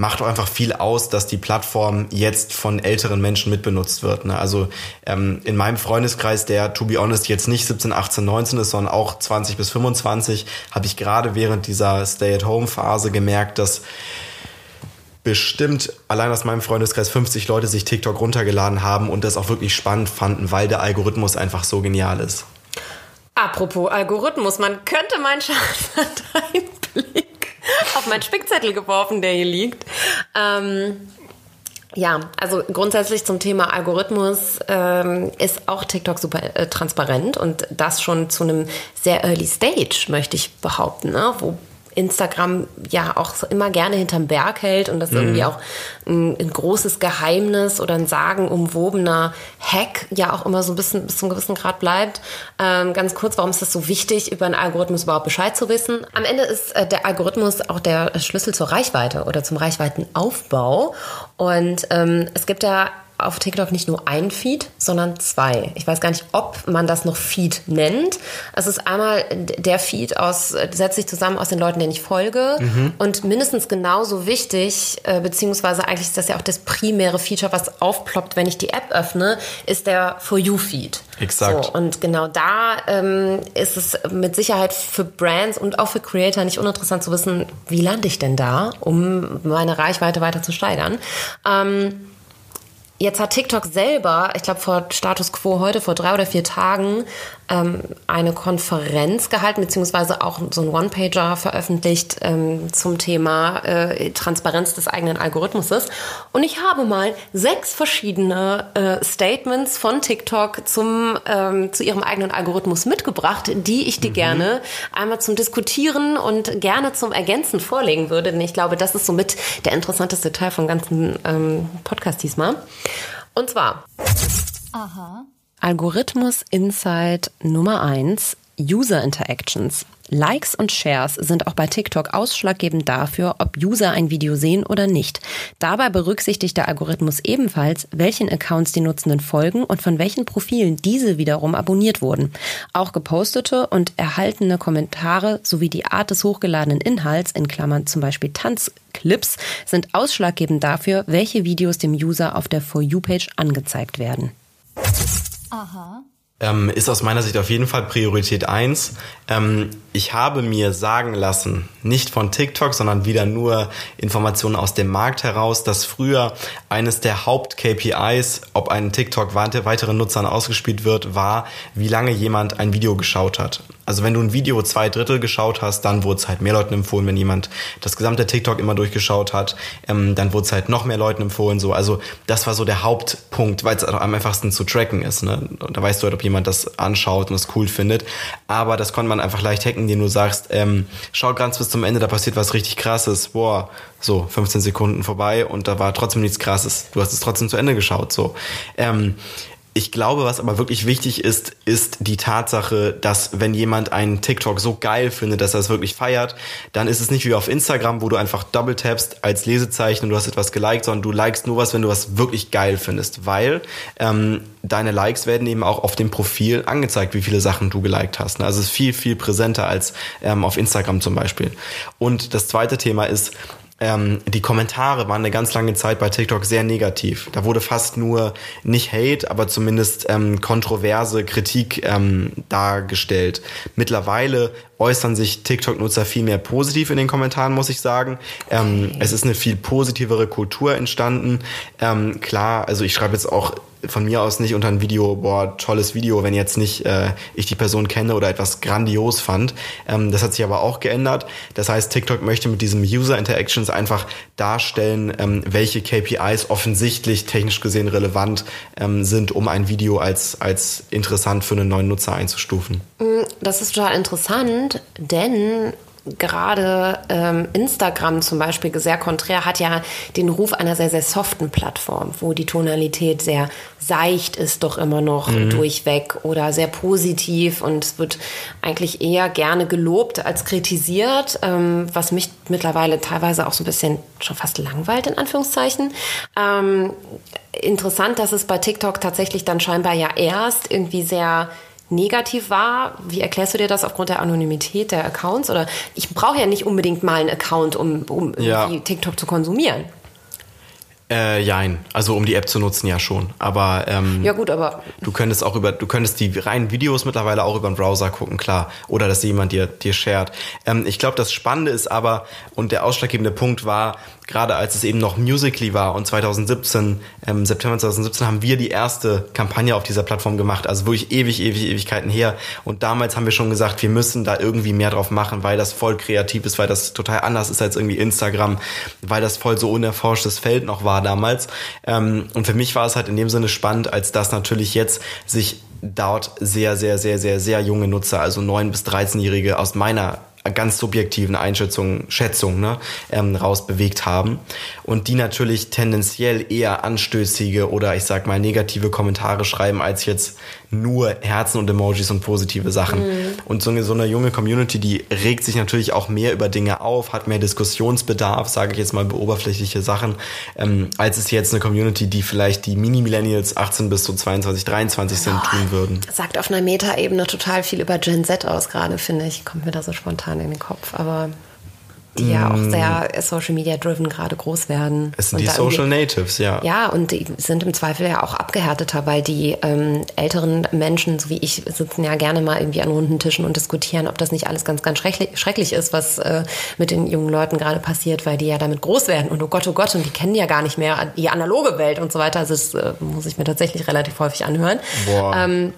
macht auch einfach viel aus, dass die Plattform jetzt von älteren Menschen mitbenutzt wird. Ne? Also ähm, in meinem Freundeskreis, der to be honest jetzt nicht 17, 18, 19 ist, sondern auch 20 bis 25, habe ich gerade während dieser Stay-at-Home-Phase gemerkt, dass bestimmt allein aus meinem Freundeskreis 50 Leute sich TikTok runtergeladen haben und das auch wirklich spannend fanden, weil der Algorithmus einfach so genial ist. Apropos Algorithmus, man könnte meinen Schaden [LAUGHS] Blick auf meinen Spickzettel geworfen, der hier liegt. Ähm, ja, also grundsätzlich zum Thema Algorithmus ähm, ist auch TikTok super äh, transparent und das schon zu einem sehr early stage, möchte ich behaupten, ne? wo Instagram ja auch immer gerne hinterm Berg hält und das mhm. irgendwie auch ein, ein, großes Geheimnis oder ein sagenumwobener Hack ja auch immer so ein bisschen bis zum gewissen Grad bleibt. Ähm, ganz kurz, warum ist das so wichtig, über einen Algorithmus überhaupt Bescheid zu wissen? Am Ende ist äh, der Algorithmus auch der Schlüssel zur Reichweite oder zum Reichweitenaufbau und ähm, es gibt ja auf TikTok nicht nur ein Feed, sondern zwei. Ich weiß gar nicht, ob man das noch Feed nennt. Es ist einmal der Feed aus, setzt sich zusammen aus den Leuten, denen ich folge. Mhm. Und mindestens genauso wichtig, äh, beziehungsweise eigentlich ist das ja auch das primäre Feature, was aufploppt, wenn ich die App öffne, ist der For You Feed. Exakt. So, und genau da ähm, ist es mit Sicherheit für Brands und auch für Creator nicht uninteressant zu wissen, wie lande ich denn da, um meine Reichweite weiter zu steigern. Ähm, Jetzt hat TikTok selber, ich glaube vor Status Quo heute, vor drei oder vier Tagen, ähm, eine Konferenz gehalten, beziehungsweise auch so ein One-Pager veröffentlicht ähm, zum Thema äh, Transparenz des eigenen Algorithmuses. Und ich habe mal sechs verschiedene äh, Statements von TikTok zum, ähm, zu ihrem eigenen Algorithmus mitgebracht, die ich dir mhm. gerne einmal zum Diskutieren und gerne zum Ergänzen vorlegen würde. Denn ich glaube, das ist somit der interessanteste Teil vom ganzen ähm, Podcast diesmal. Und zwar. Aha. Algorithmus Insight Nummer eins: User Interactions. Likes und Shares sind auch bei TikTok ausschlaggebend dafür, ob User ein Video sehen oder nicht. Dabei berücksichtigt der Algorithmus ebenfalls, welchen Accounts die Nutzenden folgen und von welchen Profilen diese wiederum abonniert wurden. Auch gepostete und erhaltene Kommentare sowie die Art des hochgeladenen Inhalts, in Klammern zum Beispiel Tanzclips, sind ausschlaggebend dafür, welche Videos dem User auf der For You-Page angezeigt werden. Aha. Ähm, ist aus meiner Sicht auf jeden Fall Priorität eins. Ähm, ich habe mir sagen lassen, nicht von TikTok, sondern wieder nur Informationen aus dem Markt heraus, dass früher eines der Haupt-KPIs, ob ein TikTok weiteren Nutzern ausgespielt wird, war, wie lange jemand ein Video geschaut hat. Also wenn du ein Video zwei Drittel geschaut hast, dann wurde es halt mehr Leuten empfohlen. Wenn jemand das gesamte TikTok immer durchgeschaut hat, ähm, dann wurde es halt noch mehr Leuten empfohlen. So, also das war so der Hauptpunkt, weil es am einfachsten zu tracken ist. Ne? Und da weißt du halt, ob jemand das anschaut und es cool findet. Aber das konnte man einfach leicht hacken, indem du sagst, ähm, schau ganz bis zum Ende, da passiert was richtig krasses. Boah, so 15 Sekunden vorbei und da war trotzdem nichts krasses. Du hast es trotzdem zu Ende geschaut. So. Ähm, ich glaube, was aber wirklich wichtig ist, ist die Tatsache, dass wenn jemand einen TikTok so geil findet, dass er es wirklich feiert, dann ist es nicht wie auf Instagram, wo du einfach double tappst als Lesezeichen und du hast etwas geliked, sondern du likest nur was, wenn du was wirklich geil findest, weil ähm, deine Likes werden eben auch auf dem Profil angezeigt, wie viele Sachen du geliked hast. Also es ist viel, viel präsenter als ähm, auf Instagram zum Beispiel. Und das zweite Thema ist, ähm, die Kommentare waren eine ganz lange Zeit bei TikTok sehr negativ. Da wurde fast nur nicht Hate, aber zumindest ähm, kontroverse Kritik ähm, dargestellt. Mittlerweile äußern sich TikTok-Nutzer viel mehr positiv in den Kommentaren, muss ich sagen. Ähm, es ist eine viel positivere Kultur entstanden. Ähm, klar, also ich schreibe jetzt auch von mir aus nicht unter ein Video, boah, tolles Video, wenn jetzt nicht äh, ich die Person kenne oder etwas grandios fand. Ähm, das hat sich aber auch geändert. Das heißt, TikTok möchte mit diesem User Interactions einfach darstellen, ähm, welche KPIs offensichtlich technisch gesehen relevant ähm, sind, um ein Video als, als interessant für einen neuen Nutzer einzustufen. Mm, das ist total interessant, denn gerade ähm, Instagram zum Beispiel sehr konträr hat ja den Ruf einer sehr, sehr soften Plattform, wo die Tonalität sehr seicht ist doch immer noch mhm. durchweg oder sehr positiv und es wird eigentlich eher gerne gelobt als kritisiert, ähm, was mich mittlerweile teilweise auch so ein bisschen schon fast langweilt in Anführungszeichen. Ähm, interessant, dass es bei TikTok tatsächlich dann scheinbar ja erst irgendwie sehr negativ war. Wie erklärst du dir das aufgrund der Anonymität der Accounts? Oder ich brauche ja nicht unbedingt mal einen Account, um, um ja. TikTok zu konsumieren. Äh, jein. Also um die App zu nutzen, ja schon. Aber ähm, Ja gut, aber du könntest auch über, du könntest die reinen Videos mittlerweile auch über den Browser gucken, klar. Oder dass jemand dir, dir shared. Ähm, ich glaube, das Spannende ist aber, und der ausschlaggebende Punkt war, gerade als es eben noch Musically war und 2017, ähm, September 2017 haben wir die erste Kampagne auf dieser Plattform gemacht, also wirklich ewig, ewig, Ewigkeiten her. Und damals haben wir schon gesagt, wir müssen da irgendwie mehr drauf machen, weil das voll kreativ ist, weil das total anders ist als irgendwie Instagram, weil das voll so unerforschtes Feld noch war damals. Ähm, und für mich war es halt in dem Sinne spannend, als dass natürlich jetzt sich dort sehr, sehr, sehr, sehr, sehr junge Nutzer, also 9- bis 13-Jährige aus meiner ganz subjektiven Einschätzungen, Schätzungen ne, ähm, rausbewegt haben und die natürlich tendenziell eher anstößige oder ich sag mal negative Kommentare schreiben als jetzt nur Herzen und Emojis und positive Sachen. Mhm. Und so eine, so eine junge Community, die regt sich natürlich auch mehr über Dinge auf, hat mehr Diskussionsbedarf, sage ich jetzt mal oberflächliche Sachen, ähm, als es jetzt eine Community, die vielleicht die Mini-Millennials 18 bis so 22, 23 sind, oh, tun würden. Sagt auf einer Meta-Ebene total viel über Gen Z aus gerade, finde ich. Kommt mir da so spontan in den Kopf. Aber die ja auch mm. sehr Social Media driven gerade groß werden. Es sind und die Social Natives, ja. Ja, und die sind im Zweifel ja auch abgehärteter, weil die ähm, älteren Menschen, so wie ich, sitzen ja gerne mal irgendwie an runden Tischen und diskutieren, ob das nicht alles ganz, ganz schrecklich, schrecklich ist, was äh, mit den jungen Leuten gerade passiert, weil die ja damit groß werden und oh Gott, oh Gott, und die kennen ja gar nicht mehr die analoge Welt und so weiter. Also das äh, muss ich mir tatsächlich relativ häufig anhören. Boah. Ähm,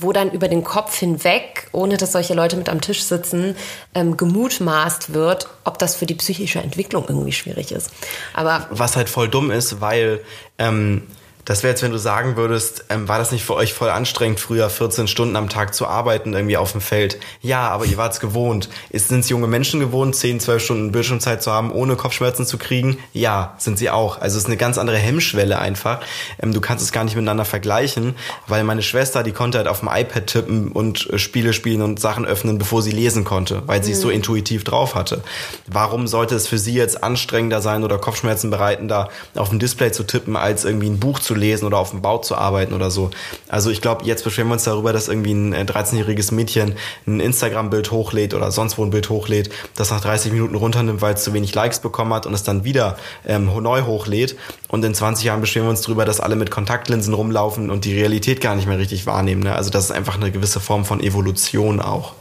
wo dann über den Kopf hinweg, ohne dass solche Leute mit am Tisch sitzen, ähm, gemutmaßt wird, ob das für die psychische Entwicklung irgendwie schwierig ist. Aber was halt voll dumm ist, weil ähm, das wäre jetzt, wenn du sagen würdest, ähm, war das nicht für euch voll anstrengend, früher 14 Stunden am Tag zu arbeiten, irgendwie auf dem Feld? Ja, aber ihr wart's gewohnt. Sind es junge Menschen gewohnt, 10, 12 Stunden Bildschirmzeit zu haben, ohne Kopfschmerzen zu kriegen? Ja, sind sie auch. Also es ist eine ganz andere Hemmschwelle einfach. Ähm, du kannst es gar nicht miteinander vergleichen, weil meine Schwester, die konnte halt auf dem iPad tippen und äh, Spiele spielen und Sachen öffnen, bevor sie lesen konnte, weil sie mhm. es so mhm. intuitiv drauf hatte. Warum sollte es für sie jetzt anstrengender sein oder Kopfschmerzen bereitender, auf dem Display zu tippen, als irgendwie ein Buch zu zu lesen oder auf dem Bau zu arbeiten oder so. Also ich glaube, jetzt beschweren wir uns darüber, dass irgendwie ein 13-jähriges äh, Mädchen ein Instagram-Bild hochlädt oder sonst wo ein Bild hochlädt, das nach 30 Minuten runternimmt, weil es zu wenig Likes bekommen hat und es dann wieder ähm, neu hochlädt. Und in 20 Jahren beschweren wir uns darüber, dass alle mit Kontaktlinsen rumlaufen und die Realität gar nicht mehr richtig wahrnehmen. Ne? Also das ist einfach eine gewisse Form von Evolution auch.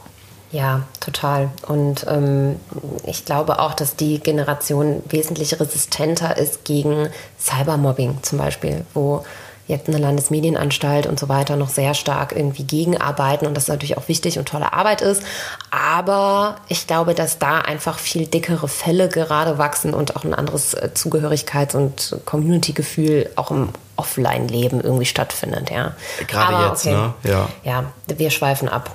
Ja, total. Und ähm, ich glaube auch, dass die Generation wesentlich resistenter ist gegen Cybermobbing zum Beispiel, wo jetzt eine Landesmedienanstalt und so weiter noch sehr stark irgendwie gegenarbeiten und das natürlich auch wichtig und tolle Arbeit ist. Aber ich glaube, dass da einfach viel dickere Fälle gerade wachsen und auch ein anderes äh, Zugehörigkeits- und Community-Gefühl auch im Offline-Leben irgendwie stattfindet. Ja. Gerade Aber, jetzt, okay. ne? Ja. Ja, wir schweifen ab.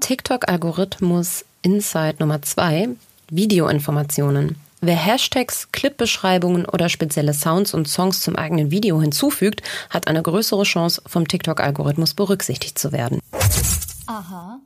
TikTok-Algorithmus Insight Nummer 2, Videoinformationen. Wer Hashtags, Clipbeschreibungen oder spezielle Sounds und Songs zum eigenen Video hinzufügt, hat eine größere Chance, vom TikTok-Algorithmus berücksichtigt zu werden. Aha.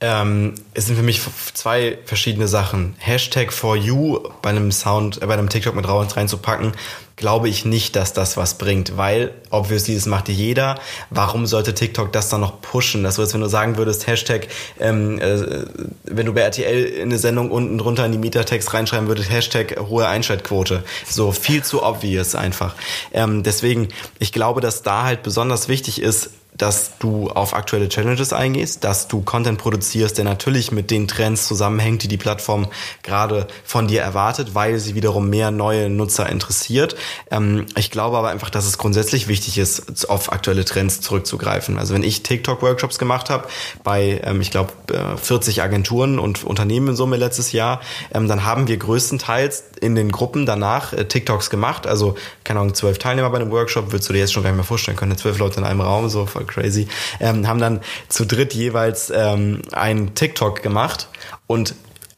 Ähm, es sind für mich zwei verschiedene Sachen. Hashtag for you bei einem Sound, äh, bei einem TikTok mit reinzupacken, glaube ich nicht, dass das was bringt, weil obviously das macht jeder. Warum sollte TikTok das dann noch pushen? Das wäre, wenn du sagen würdest, Hashtag, ähm, äh, wenn du bei RTL in eine Sendung unten drunter in die Mietertext reinschreiben würdest, Hashtag hohe Einschaltquote. So viel zu obvious einfach. Ähm, deswegen, ich glaube, dass da halt besonders wichtig ist, dass du auf aktuelle Challenges eingehst, dass du Content produzierst, der natürlich mit den Trends zusammenhängt, die die Plattform gerade von dir erwartet, weil sie wiederum mehr neue Nutzer interessiert. Ähm, ich glaube aber einfach, dass es grundsätzlich wichtig ist, auf aktuelle Trends zurückzugreifen. Also wenn ich TikTok-Workshops gemacht habe bei, ähm, ich glaube, 40 Agenturen und Unternehmen in Summe letztes Jahr, ähm, dann haben wir größtenteils in den Gruppen danach äh, TikToks gemacht. Also, keine Ahnung, zwölf Teilnehmer bei einem Workshop, würdest du dir jetzt schon gar nicht mehr vorstellen können, zwölf Leute in einem Raum, so voll crazy, ähm, haben dann zu dritt jeweils ähm, ein TikTok gemacht und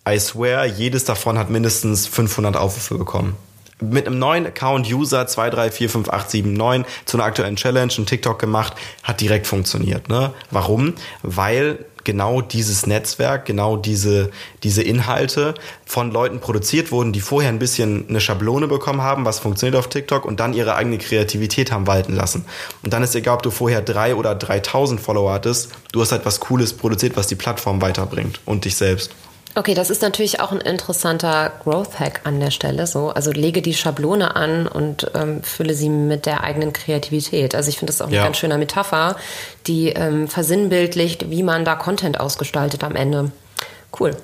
I swear, jedes davon hat mindestens 500 Aufrufe bekommen mit einem neuen Account User 2345879 zu einer aktuellen Challenge ein TikTok gemacht, hat direkt funktioniert. Ne? Warum? Weil genau dieses Netzwerk, genau diese, diese Inhalte von Leuten produziert wurden, die vorher ein bisschen eine Schablone bekommen haben, was funktioniert auf TikTok und dann ihre eigene Kreativität haben walten lassen. Und dann ist egal, ob du vorher drei oder 3000 Follower hattest, du hast halt was Cooles produziert, was die Plattform weiterbringt und dich selbst. Okay, das ist natürlich auch ein interessanter Growth-Hack an der Stelle. So, also lege die Schablone an und ähm, fülle sie mit der eigenen Kreativität. Also ich finde das auch Ja. eine ganz schöne Metapher, die ähm, versinnbildlicht, wie man da Content ausgestaltet am Ende. Cool.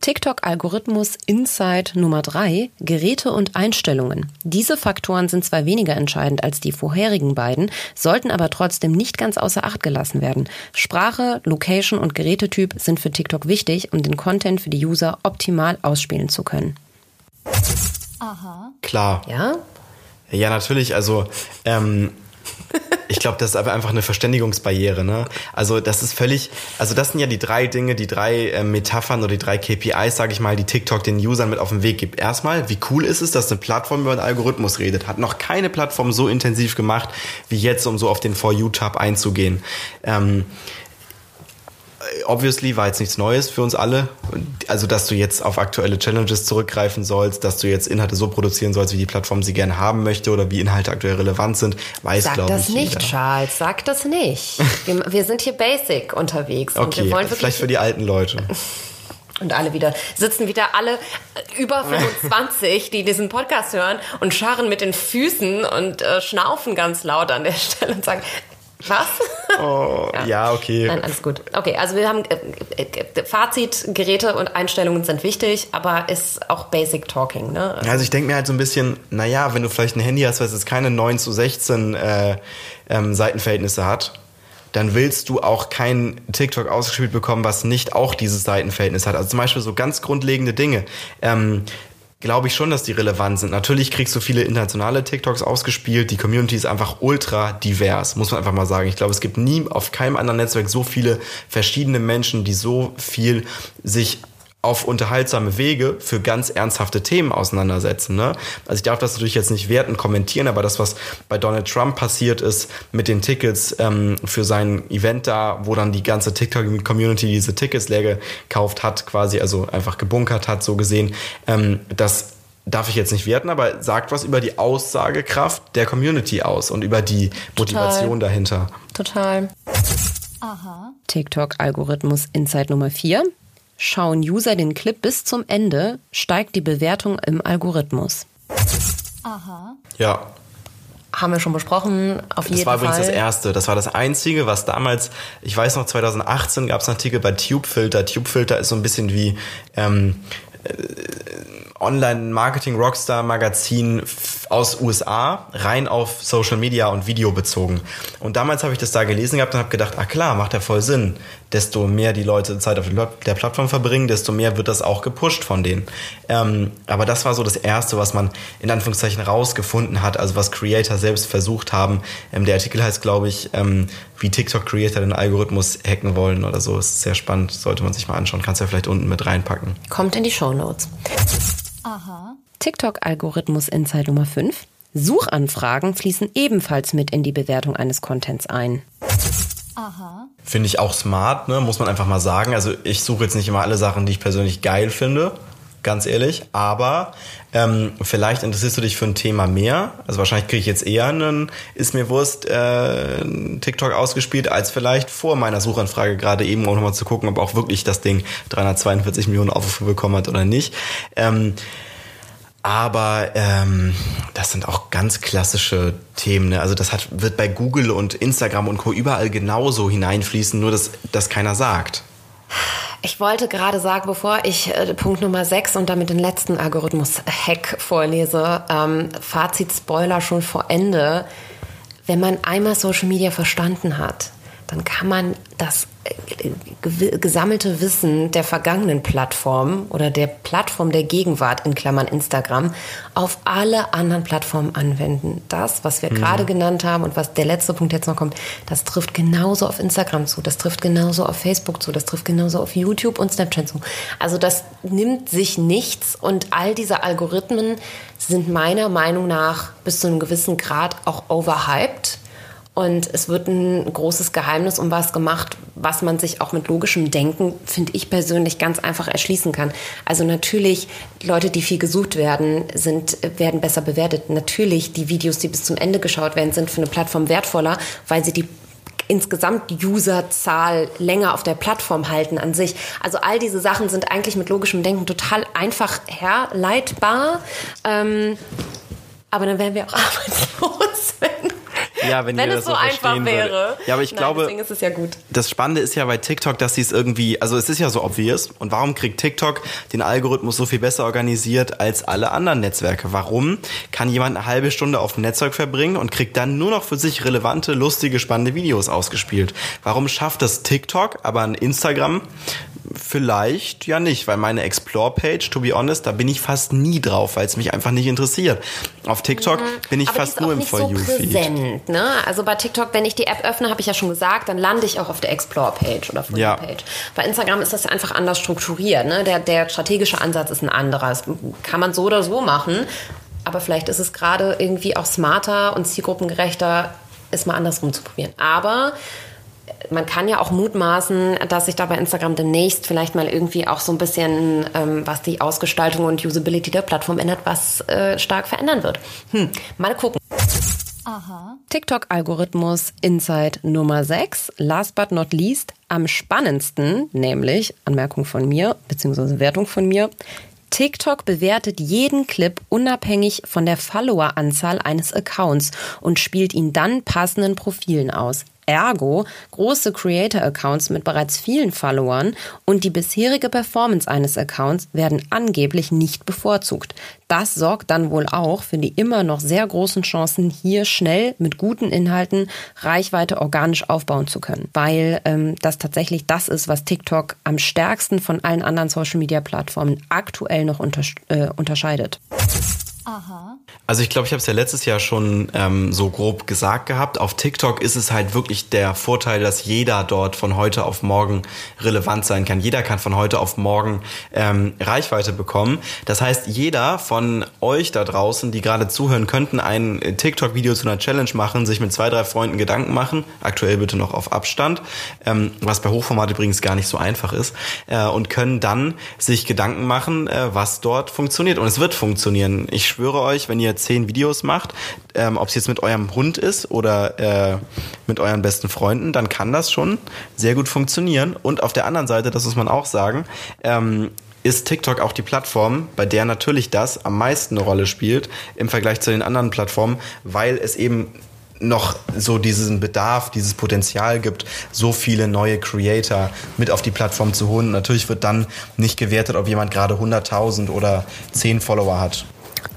TikTok-Algorithmus Insight Nummer 3, Geräte und Einstellungen. Diese Faktoren sind zwar weniger entscheidend als die vorherigen beiden, sollten aber trotzdem nicht ganz außer Acht gelassen werden. Sprache, Location und Gerätetyp sind für TikTok wichtig, um den Content für die User optimal ausspielen zu können. Klar. Ja? Ja, natürlich. Also, ähm, ich glaube, das ist aber einfach eine Verständigungsbarriere. Ne? Also, das ist völlig. Also, das sind ja die drei Dinge, die drei äh, Metaphern oder die drei KPIs, sage ich mal, die TikTok den Usern mit auf den Weg gibt. Erstmal, wie cool ist es, dass eine Plattform über einen Algorithmus redet? Hat noch keine Plattform so intensiv gemacht wie jetzt, um so auf den For You-Tab einzugehen. Ähm, obviously war jetzt nichts Neues für uns alle. Also, dass du jetzt auf aktuelle Challenges zurückgreifen sollst, dass du jetzt Inhalte so produzieren sollst, wie die Plattform sie gerne haben möchte oder wie Inhalte aktuell relevant sind, weiß, Sag glaube ich. das nicht, jeder. Charles. Sag das nicht. [LAUGHS] Wir, wir sind hier basic unterwegs. und Okay, wir wollen wirklich vielleicht für die alten Leute. [LAUGHS] Und alle wieder, sitzen wieder alle über 25, die diesen Podcast hören und scharren mit den Füßen und äh, schnaufen ganz laut an der [LAUGHS] Stelle und sagen, was? Oh, [LAUGHS] ja. okay. Nein, alles gut. Okay, also wir haben äh, äh, Fazit, Geräte und Einstellungen sind wichtig, aber ist auch Basic Talking, ne? Also ich denke mir halt so ein bisschen, naja, wenn du vielleicht ein Handy hast, was jetzt keine 9 zu 16 äh, ähm, Seitenverhältnisse hat, dann willst du auch kein TikTok ausgespielt bekommen, was nicht auch dieses Seitenverhältnis hat. Also zum Beispiel so ganz grundlegende Dinge. Ähm, Glaube ich schon, dass die relevant sind. Natürlich kriegst du viele internationale TikToks ausgespielt. Die Community ist einfach ultra divers, muss man einfach mal sagen. Ich glaube, es gibt nie auf keinem anderen Netzwerk so viele verschiedene Menschen, die so viel sich auf unterhaltsame Wege für ganz ernsthafte Themen auseinandersetzen. Ne? Also ich darf das natürlich jetzt nicht werten, kommentieren, aber das, was bei Donald Trump passiert ist mit den Tickets ähm, für sein Event da, wo dann die ganze TikTok-Community diese Tickets leer gekauft hat, quasi, also einfach gebunkert hat, so gesehen, ähm, das darf ich jetzt nicht werten, aber sagt was über die Aussagekraft der Community aus und über die Motivation dahinter. Total. TikTok-Algorithmus Insight Nummer 4. Schauen User den Clip bis zum Ende, steigt die Bewertung im Algorithmus. Ja, Haben wir schon besprochen, auf jeden Das war übrigens Fall. das erste. Das war das einzige, was damals, ich weiß noch, 2018 gab es einen Artikel bei TubeFilter. TubeFilter ist so ein bisschen wie ähm, äh, Online-Marketing-Rockstar-Magazin aus USA, rein auf Social Media und Video bezogen. Und damals habe ich das da gelesen gehabt und habe gedacht, ah klar, macht ja voll Sinn. Desto mehr die Leute Zeit auf der Pla- der Plattform verbringen, desto mehr wird das auch gepusht von denen. Ähm, aber das war so das Erste, was man in Anführungszeichen rausgefunden hat, also was Creator selbst versucht haben. Ähm, der Artikel heißt, glaube ich, ähm, wie TikTok-Creator den Algorithmus hacken wollen oder so. Ist sehr spannend, sollte man sich mal anschauen. Kannst du ja vielleicht unten mit reinpacken. Kommt in die Shownotes. TikTok-Algorithmus Insight Nummer 5. Suchanfragen fließen ebenfalls mit in die Bewertung eines Contents ein. Finde ich auch smart, ne? muss man einfach mal sagen. Also ich suche jetzt nicht immer alle Sachen, die ich persönlich geil finde, ganz ehrlich. Aber ähm, vielleicht interessierst du dich für ein Thema mehr. Also wahrscheinlich kriege ich jetzt eher einen, ist mir Wurst, äh, TikTok ausgespielt, als vielleicht vor meiner Suchanfrage gerade eben, um nochmal zu gucken, ob auch wirklich das Ding 342 Millionen Aufrufe bekommen hat oder nicht. Ähm, aber ähm, das sind auch ganz klassische Themen. Ne? Also das hat, wird bei Google und Instagram und Co. überall genauso hineinfließen, nur dass das keiner sagt. Ich wollte gerade sagen, bevor ich äh, Punkt Nummer 6 und damit den letzten Algorithmus-Hack vorlese, ähm, Fazit-Spoiler schon vor Ende. Wenn man einmal Social Media verstanden hat, dann kann man das äh, gew- gesammelte Wissen der vergangenen Plattformen oder der Plattform der Gegenwart in Klammern Instagram auf alle anderen Plattformen anwenden. Das, was wir gerade genannt haben und was der letzte Punkt jetzt noch kommt, das trifft genauso auf Instagram zu, das trifft genauso auf Facebook zu, das trifft genauso auf YouTube und Snapchat zu. Also das nimmt sich nichts und all diese Algorithmen sind meiner Meinung nach bis zu einem gewissen Grad auch overhyped. Und es wird ein großes Geheimnis um was gemacht, was man sich auch mit logischem Denken, finde ich persönlich, ganz einfach erschließen kann. Also natürlich, Leute, die viel gesucht werden, sind, werden besser bewertet. Natürlich, die Videos, die bis zum Ende geschaut werden, sind für eine Plattform wertvoller, weil sie die insgesamt Userzahl länger auf der Plattform halten an sich. Also all diese Sachen sind eigentlich mit logischem Denken total einfach herleitbar. Ähm, aber dann wären wir auch [LAUGHS] arbeitslos, wenn ja, wenn, wenn ihr es das so einfach wäre. Würde. Ja, aber ich Nein, glaube, deswegen ist es ja gut. das Spannende ist ja bei TikTok, dass sie es irgendwie, also es ist ja so obvious. Und warum kriegt TikTok den Algorithmus so viel besser organisiert als alle anderen Netzwerke? Warum kann jemand eine halbe Stunde auf dem Netzwerk verbringen und kriegt dann nur noch für sich relevante, lustige, spannende Videos ausgespielt? Warum schafft das TikTok, aber ein Instagram vielleicht ja nicht, weil meine Explore-Page, to be honest, da bin ich fast nie drauf, weil es mich einfach nicht interessiert. Auf TikTok bin ich fast nur im For so You-Feed. präsent, ne? Also bei TikTok, wenn ich die App öffne, habe ich ja schon gesagt, dann lande ich auch auf der Explore-Page oder For Ja. You-Page. Bei Instagram ist das ja einfach anders strukturiert, ne? Der, der strategische Ansatz ist ein anderer. Das kann man so oder so machen, aber vielleicht ist es gerade irgendwie auch smarter und zielgruppengerechter, es mal andersrum zu probieren. Aber man kann ja auch mutmaßen, dass sich da bei Instagram demnächst vielleicht mal irgendwie auch so ein bisschen, ähm, was die Ausgestaltung und Usability der Plattform ändert, was äh, stark verändern wird. Hm, mal gucken. TikTok-Algorithmus Insight Nummer 6. Last but not least, am spannendsten, nämlich, Anmerkung von mir, beziehungsweise Wertung von mir, TikTok bewertet jeden Clip unabhängig von der Followeranzahl eines Accounts und spielt ihn dann passenden Profilen aus. Ergo, große Creator-Accounts mit bereits vielen Followern und die bisherige Performance eines Accounts werden angeblich nicht bevorzugt. Das sorgt dann wohl auch für die immer noch sehr großen Chancen, hier schnell mit guten Inhalten Reichweite organisch aufbauen zu können. Weil ähm, das tatsächlich das ist, was TikTok am stärksten von allen anderen Social-Media-Plattformen aktuell noch unter, äh, unterscheidet. Also ich glaube, ich habe es ja letztes Jahr schon ähm, so grob gesagt gehabt. Auf TikTok ist es halt wirklich der Vorteil, dass jeder dort von heute auf morgen relevant sein kann. Jeder kann von heute auf morgen ähm, Reichweite bekommen. Das heißt, jeder von euch da draußen, die gerade zuhören, könnten ein TikTok-Video zu einer Challenge machen, sich mit zwei, drei Freunden Gedanken machen. Aktuell bitte noch auf Abstand, ähm, was bei Hochformat übrigens gar nicht so einfach ist. Äh, und können dann sich Gedanken machen, äh, was dort funktioniert. Und es wird funktionieren. Ich schwöre euch, wenn ihr zehn Videos macht, ähm, ob es jetzt mit eurem Hund ist oder äh, mit euren besten Freunden, dann kann das schon sehr gut funktionieren. Und auf der anderen Seite, das muss man auch sagen, ähm, ist TikTok auch die Plattform, bei der natürlich das am meisten eine Rolle spielt im Vergleich zu den anderen Plattformen, weil es eben noch so diesen Bedarf, dieses Potenzial gibt, so viele neue Creator mit auf die Plattform zu holen. Natürlich wird dann nicht gewertet, ob jemand gerade 100.000 oder 10 Follower hat.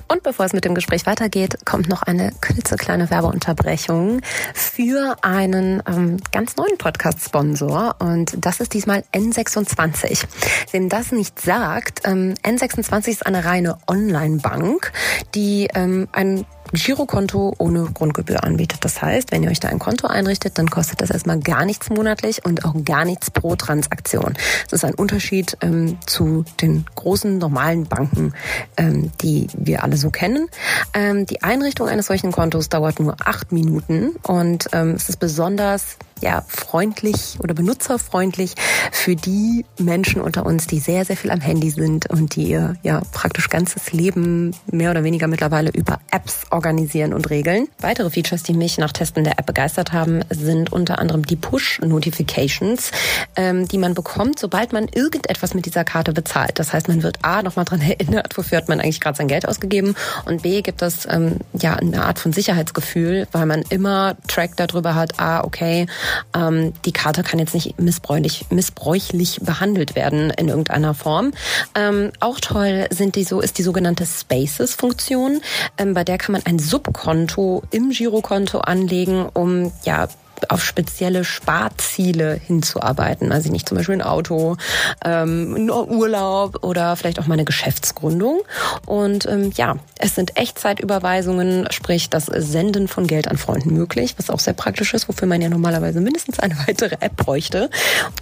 Und bevor es mit dem Gespräch weitergeht, kommt noch eine klitzekleine Werbeunterbrechung für einen ähm, ganz neuen Podcast-Sponsor. Und das ist diesmal N26. Wem das nicht sagt, ähm, N26 ist eine reine Online-Bank, die ähm, ein Girokonto ohne Grundgebühr anbietet. Das heißt, wenn ihr euch da ein Konto einrichtet, dann kostet das erstmal gar nichts monatlich und auch gar nichts pro Transaktion. Das ist ein Unterschied ähm, zu den großen normalen Banken, ähm, die wir alle so kennen. Ähm, die Einrichtung eines solchen Kontos dauert nur acht Minuten und ähm, es ist besonders ja, freundlich oder benutzerfreundlich für die Menschen unter uns, die sehr, sehr viel am Handy sind und die ihr ja praktisch ganzes Leben mehr oder weniger mittlerweile über Apps organisieren und regeln. Weitere Features, die mich nach Testen der App begeistert haben, sind unter anderem die Push-Notifications, ähm, die man bekommt, sobald man irgendetwas mit dieser Karte bezahlt. Das heißt, man wird A, nochmal dran erinnert, wofür hat man eigentlich gerade sein Geld ausgegeben und B, gibt es ähm, ja eine Art von Sicherheitsgefühl, weil man immer Track darüber hat, ah, okay, ähm, die Karte kann jetzt nicht missbräuchlich, missbräuchlich behandelt werden in irgendeiner Form. Ähm, auch toll sind die so, ist die sogenannte Spaces-Funktion. Ähm, bei der kann man ein Subkonto im Girokonto anlegen, um ja auf spezielle Sparziele hinzuarbeiten. Also nicht zum Beispiel ein Auto, ähm, Urlaub oder vielleicht auch mal eine Geschäftsgründung. Und ähm, ja, es sind Echtzeitüberweisungen, sprich das Senden von Geld an Freunden möglich, was auch sehr praktisch ist, wofür man ja normalerweise mindestens eine weitere App bräuchte.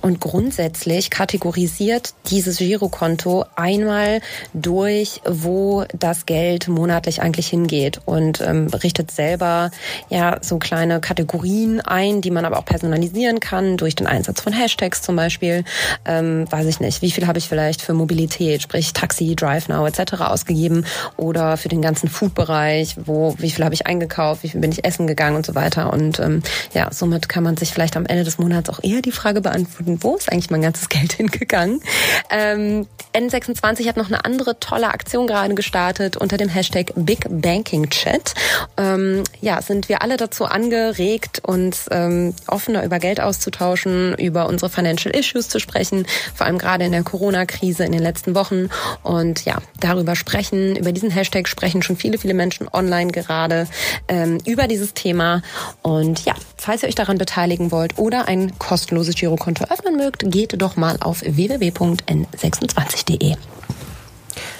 Und grundsätzlich kategorisiert dieses Girokonto einmal durch, wo das Geld monatlich eigentlich hingeht und ähm, richtet selber ja so kleine Kategorien ein ein, die man aber auch personalisieren kann durch den Einsatz von Hashtags zum Beispiel. Ähm, weiß ich nicht, wie viel habe ich vielleicht für Mobilität, sprich Taxi, Drive Now etc. ausgegeben oder für den ganzen Food-Bereich, wo wie viel habe ich eingekauft, wie viel bin ich essen gegangen und so weiter. Und ähm, ja, somit kann man sich vielleicht am Ende des Monats auch eher die Frage beantworten, wo ist eigentlich mein ganzes [LAUGHS] Geld hingegangen? Ähm, N26 hat noch eine andere tolle Aktion gerade gestartet unter dem Hashtag Big Banking Chat. Ähm, ja, sind wir alle dazu angeregt, uns ähm, offener über Geld auszutauschen, über unsere Financial Issues zu sprechen, vor allem gerade in der Corona-Krise in den letzten Wochen. Und ja, darüber sprechen, über diesen Hashtag sprechen schon viele, viele Menschen online gerade ähm, über dieses Thema. Und ja, falls ihr euch daran beteiligen wollt oder ein kostenloses Girokonto öffnen mögt, geht doch mal auf www.n26.de.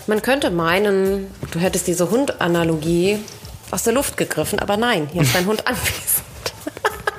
Man könnte meinen, du hättest diese Hund-Analogie aus der Luft gegriffen, aber nein, hier ist dein Hund [LAUGHS] anwesend.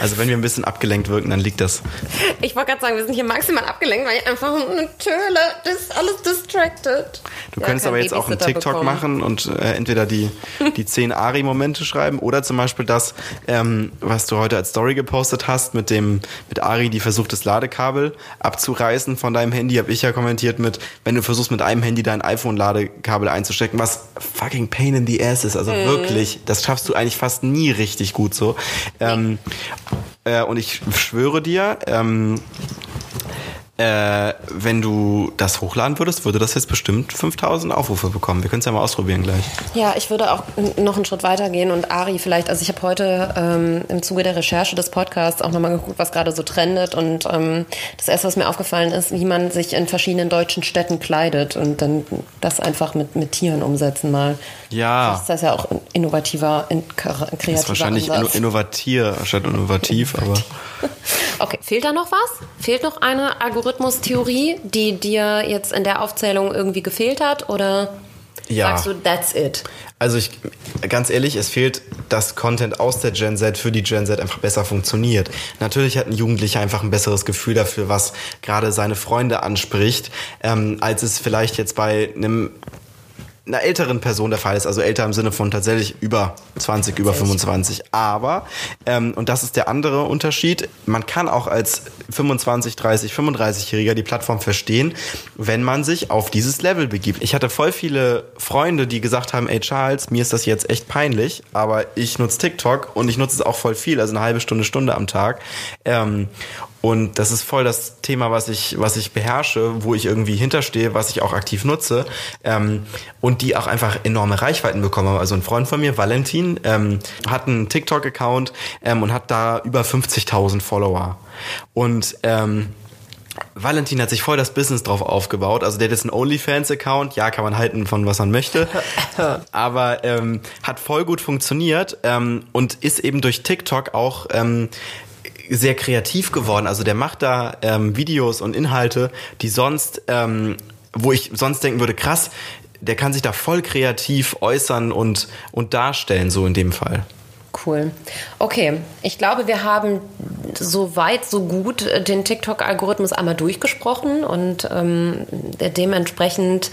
Also wenn wir ein bisschen abgelenkt wirken, dann liegt das. Ich wollte gerade sagen, wir sind hier maximal abgelenkt, weil ich einfach eine Töle, das ist alles distracted. Du ja, könntest aber jetzt auch einen TikTok bekommen. machen und äh, entweder die, die zehn Ari-Momente schreiben oder zum Beispiel das, ähm, was du heute als Story gepostet hast, mit dem, mit Ari, die versucht, das Ladekabel abzureißen von deinem Handy, habe ich ja kommentiert mit, wenn du versuchst, mit einem Handy dein iPhone-Ladekabel einzustecken, was fucking pain in the ass ist. Also mhm. wirklich, das schaffst du eigentlich fast nie richtig gut so. Ähm, äh, und ich schwöre dir, ähm, äh, wenn du das hochladen würdest, würde das jetzt bestimmt 5000 Aufrufe bekommen. Wir können es ja mal ausprobieren gleich. Ja, ich würde auch noch einen Schritt weiter gehen und Ari vielleicht, also ich habe heute ähm, im Zuge der Recherche des Podcasts auch nochmal geguckt, was gerade so trendet und ähm, das erste, was mir aufgefallen ist, wie man sich in verschiedenen deutschen Städten kleidet und dann das einfach mit, mit Tieren umsetzen mal. Ja. Das ist ja auch innovativer, in, kreativer Das ist wahrscheinlich Ansatz. innovatier statt innovativ, aber... [LAUGHS] okay, fehlt da noch was? Fehlt noch eine Algorithmus Algorithmustheorie, die dir jetzt in der Aufzählung irgendwie gefehlt hat? Oder ja. sagst du, that's it? Also ich, ganz ehrlich, es fehlt, dass Content aus der Gen Z für die Gen Z einfach besser funktioniert. Natürlich hat ein Jugendlicher einfach ein besseres Gefühl dafür, was gerade seine Freunde anspricht, ähm, als es vielleicht jetzt bei einem einer älteren Person der Fall ist, also älter im Sinne von tatsächlich über 20, über 25. Aber, ähm, und das ist der andere Unterschied, man kann auch als 25, 30, 35-Jähriger die Plattform verstehen, wenn man sich auf dieses Level begibt. Ich hatte voll viele Freunde, die gesagt haben, ey Charles, mir ist das jetzt echt peinlich, aber ich nutze TikTok und ich nutze es auch voll viel, also eine halbe Stunde, Stunde am Tag. Ähm, und das ist voll das Thema, was ich, was ich beherrsche, wo ich irgendwie hinterstehe, was ich auch aktiv nutze. Ähm, und die auch einfach enorme Reichweiten bekommen. Also ein Freund von mir, Valentin, ähm, hat einen TikTok-Account ähm, und hat da über 50.000 Follower. Und ähm, Valentin hat sich voll das Business drauf aufgebaut. Also der hat jetzt einen OnlyFans-Account. Ja, kann man halten von was man möchte. [LAUGHS] Aber ähm, hat voll gut funktioniert ähm, und ist eben durch TikTok auch ähm, sehr kreativ geworden. Also der macht da ähm, Videos und Inhalte, die sonst, ähm, wo ich sonst denken würde, krass, der kann sich da voll kreativ äußern und, und darstellen, so in dem Fall. Cool. Okay, ich glaube, wir haben so weit, so gut äh, den TikTok-Algorithmus einmal durchgesprochen und ähm, dementsprechend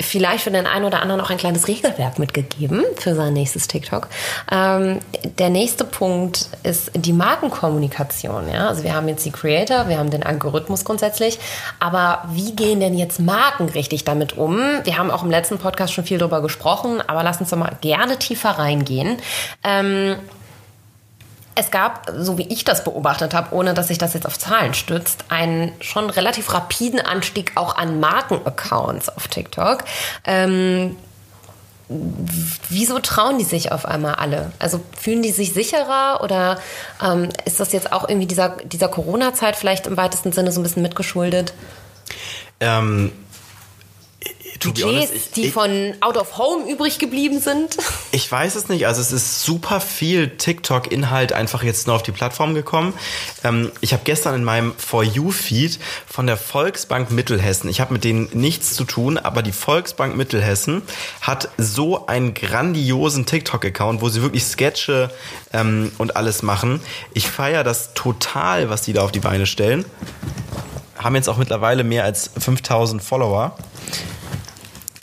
vielleicht für den einen oder anderen auch ein kleines Regelwerk mitgegeben für sein nächstes TikTok. Ähm, der nächste Punkt ist die Markenkommunikation. Ja? Also wir haben jetzt die Creator, wir haben den Algorithmus grundsätzlich, aber wie gehen denn jetzt Marken richtig damit um? Wir haben auch im letzten Podcast schon viel darüber gesprochen, aber lass uns doch mal gerne tiefer reingehen. Ähm, es gab, so wie ich das beobachtet habe, ohne dass sich das jetzt auf Zahlen stützt, einen schon relativ rapiden Anstieg auch an Markenaccounts auf TikTok. Ähm, wieso trauen die sich auf einmal alle? Also fühlen die sich sicherer oder ähm, ist das jetzt auch irgendwie dieser, dieser Corona-Zeit vielleicht im weitesten Sinne so ein bisschen mitgeschuldet? Ähm, Budgets, honest, ich, die ich, von Out of Home übrig geblieben sind? [LAUGHS] Ich weiß es nicht. Also es ist super viel TikTok-Inhalt einfach jetzt nur auf die Plattform gekommen. Ähm, ich habe gestern in meinem For You-Feed von der Volksbank Mittelhessen, ich habe mit denen nichts zu tun, aber die Volksbank Mittelhessen hat so einen grandiosen TikTok-Account, wo sie wirklich Sketche ähm, und alles machen. Ich feiere das total, was die da auf die Beine stellen. Haben jetzt auch mittlerweile mehr als 5000 Follower.